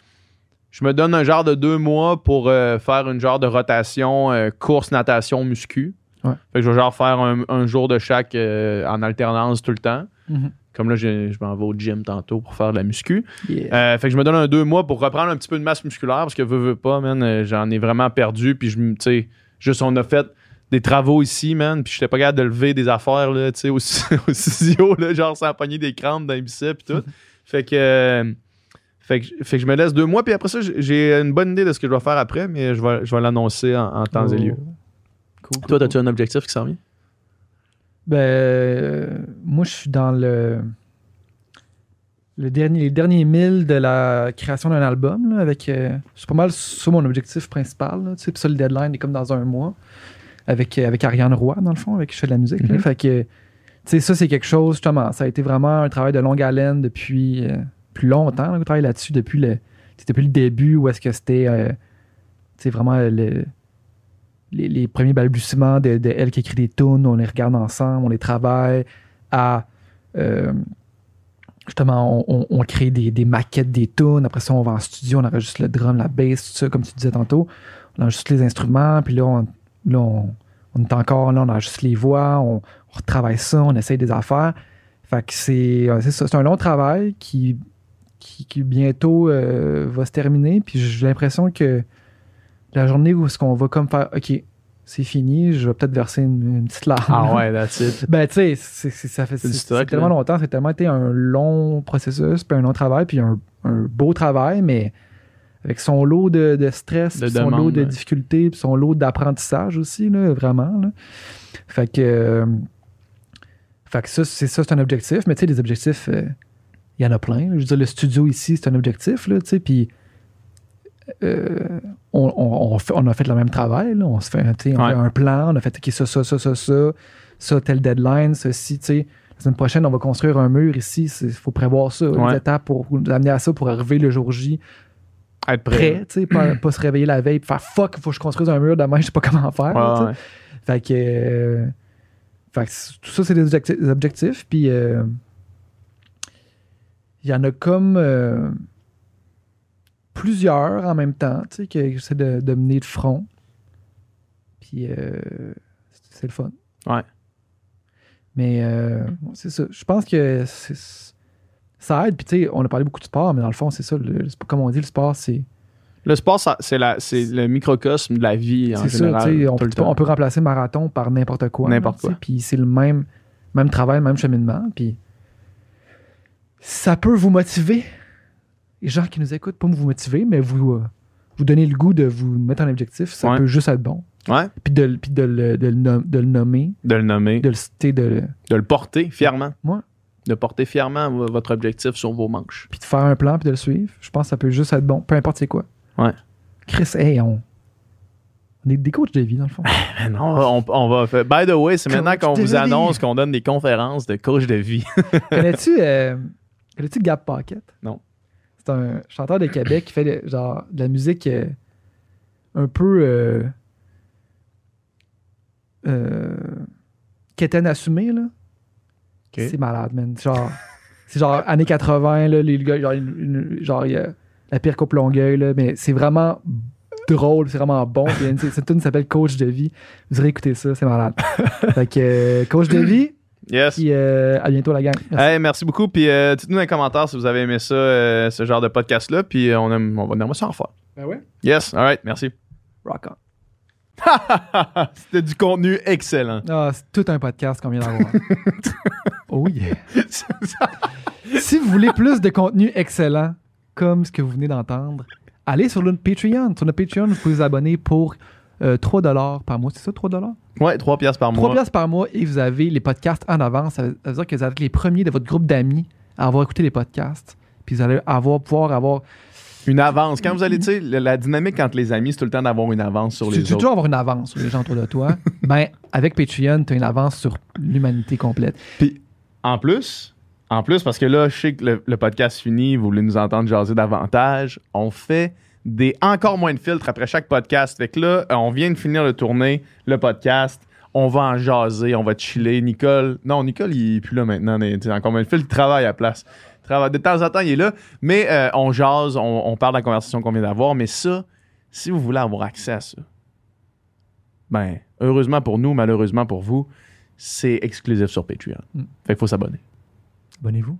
Je me donne un genre de deux mois pour euh, faire une genre de rotation euh, course, natation, muscu. Ouais. Fait que je vais genre faire un, un jour de chaque euh, en alternance tout le temps. Mhm. Comme là, je, je m'en vais au gym tantôt pour faire de la muscu. Yeah. Euh, fait que je me donne un deux mois pour reprendre un petit peu de masse musculaire parce que veux, veux pas, man, euh, j'en ai vraiment perdu. Puis je me, tu sais, juste on a fait des travaux ici, man, puis j'étais pas capable de lever des affaires, là, tu sais, au, au studio, là, genre sans pogner des crampes dans les biceps et tout. fait que. euh, fait que, fait que je me laisse deux mois, puis après ça, j'ai- une bonne idée de ce que je vais faire après, mais je vais, je vais l'annoncer en, en temps et lieu. Cool, cool, Toi, cool. as-tu un objectif qui s'en vient? Ben, euh, moi, je suis dans le, le dernier, les derniers milles de la création d'un album. là, avec, euh, c'est pas mal ça mon objectif principal. là, tu sais, puis ça, le deadline est comme dans un mois. Avec, euh, avec Ariane Roy, dans le fond, avec qui je fais de la musique. là. Mhm. Fait que, tu sais, ça, c'est quelque chose, justement, ça a été vraiment un travail de longue haleine depuis euh, plus longtemps. là, on travaille là-dessus depuis le, tu sais, depuis le début où est-ce que c'était, euh, tu sais, vraiment le, les, premiers balbutiements de, elle qui écrit des tunes, on les regarde ensemble, on les travaille, à euh, justement, on, on- crée des, des maquettes des tunes, après ça, on va en studio, on enregistre le drum, la bass, tout ça, comme tu disais tantôt, on enregistre les instruments, puis là, on, là, on, on est encore là, on enregistre les voix, on, retravaille ça, on essaye des affaires. Fait que c'est c'est un long travail qui, qui, qui bientôt euh, va se terminer, puis j'ai l'impression que la journée où est-ce qu'on va comme faire OK, c'est fini, je vais peut-être verser une, une petite larme. Ah ouais, that's it. Ben, tu sais, ça fait C'est tellement là. longtemps, c'est tellement été un long processus, puis un long travail, puis un, un beau travail, mais avec son lot de, de stress, De puis son lot de ouais. difficultés, puis son lot d'apprentissage aussi, là, vraiment. là. Fait que, euh, fait que ça, c'est ça, c'est un objectif, mais tu sais, les objectifs, euh, il y en a plein. là. Je veux dire, le studio ici, c'est un objectif, là, tu sais, puis euh, on, on- on fait- on a fait le même travail, là. on se fait, Ouais. un plan, on a fait OK, ça, ça, ça, ça, ça, ça, tel deadline, ceci, tu. La semaine prochaine, on va construire un mur ici. Il faut prévoir ça, Ouais. les étapes pour nous amener à ça pour arriver le jour J Être prêt. pas, pas se réveiller la veille et faire fuck, il faut que je construise un mur demain, je sais pas comment faire. Ouais, ouais. Fait que, euh, fait que c- tout ça, c'est des objectifs. des objectifs, Puis, euh, il y en a comme plusieurs en même temps, tu sais, que j'essaie de, de mener de front. Puis, euh, c'est- c'est le fun. Ouais. Mais, euh, c'est ça. Je pense que c'est ça aide. Puis, tu sais, on a parlé beaucoup de sport, mais dans le fond, c'est ça. le- comme on dit, le sport, c'est Le sport, ça- c'est la- c'est le microcosme de la vie en c'est ça. général. tu sais, On, peut- on peut remplacer marathon par n'importe quoi. N'importe quoi. Puis, c'est le même, même travail, le même cheminement. Puis, ça peut vous motiver. Les gens qui nous écoutent, pas vous motiver, mais vous, euh, vous donner le goût de vous mettre un objectif. Ça Ouais. peut juste être bon. Ouais, Puis de, le- puis de, le, de le nom- de le nommer, de le nommer, de le citer, de, le- de le porter fièrement. Ouais. De porter fièrement vo- votre objectif sur vos manches. puis de faire un plan puis de le suivre. Je pense que ça peut juste être bon, peu importe c'est quoi. Ouais. Chris, hey, on, on est des coachs de vie, dans le fond. Non, on, on va faire. By the way, c'est maintenant qu'on vous annonce qu'on donne des conférences de coach de vie. Connais-tu euh, connais-tu Gab Pocket? Non. C'est un chanteur de Québec qui fait de- genre de la musique euh, un peu euh, euh, quétaine assumée, là. C'est malade, man. Genre, c'est genre années 80, là, les gars, genre, une- une- genre il y a la pire coupe Longueuil, là, mais c'est vraiment drôle, c'est vraiment bon. Cette tune s'appelle Coach de vie. Vous irez écouter ça, c'est malade. fait que euh, Coach de vie, Yes. puis euh, à bientôt la gang. Merci. Hey, merci beaucoup. Puis euh, dites-nous dans les commentaires si vous avez aimé ça, euh, ce genre de podcast-là. Puis euh, on, aime, on va aimer ça en faire. Ben ouais. Yes, all right, merci. Rock on. C'était du contenu excellent. Ah, c'est tout un podcast qu'on vient d'avoir. oh yeah. si vous voulez plus de contenu excellent, comme ce que vous venez d'entendre, allez sur notre Patreon. Sur notre Patreon, vous pouvez vous abonner pour euh, 3$ par mois. C'est ça, 3$? ouais, 3 piastres par 3 mois. piastres par mois et vous avez les podcasts en avance. Ça veut ça veut dire que vous êtes les premiers de votre groupe d'amis à avoir écouté les podcasts. Puis vous allez avoir, pouvoir avoir. Une avance. Quand vous allez, tu sais, la, dynamique entre les amis, c'est tout le temps d'avoir une avance sur Tu les tu veux autres. toujours avoir une avance sur les gens autour de toi. ben, avec Patreon, tu as une avance sur l'humanité complète. En plus, en plus, parce que là, je sais que le, le podcast finit, vous voulez nous entendre jaser davantage, on fait des encore moins de filtres après chaque podcast. Fait que là, euh, on vient de finir de tourner le podcast. On va en jaser, on va chiller. Nicole, non, Nicole, il est plus là maintenant. tu sais, encore moins de filtres, il travaille à la place. Il travaille- De temps en temps, il est là. Mais euh, on jase, on, on parle de la conversation qu'on vient d'avoir. Mais ça, si vous voulez avoir accès à ça, ben, heureusement pour nous, malheureusement pour vous, c'est exclusif sur Patreon. Mm. Fait qu'il faut s'abonner. Abonnez-vous.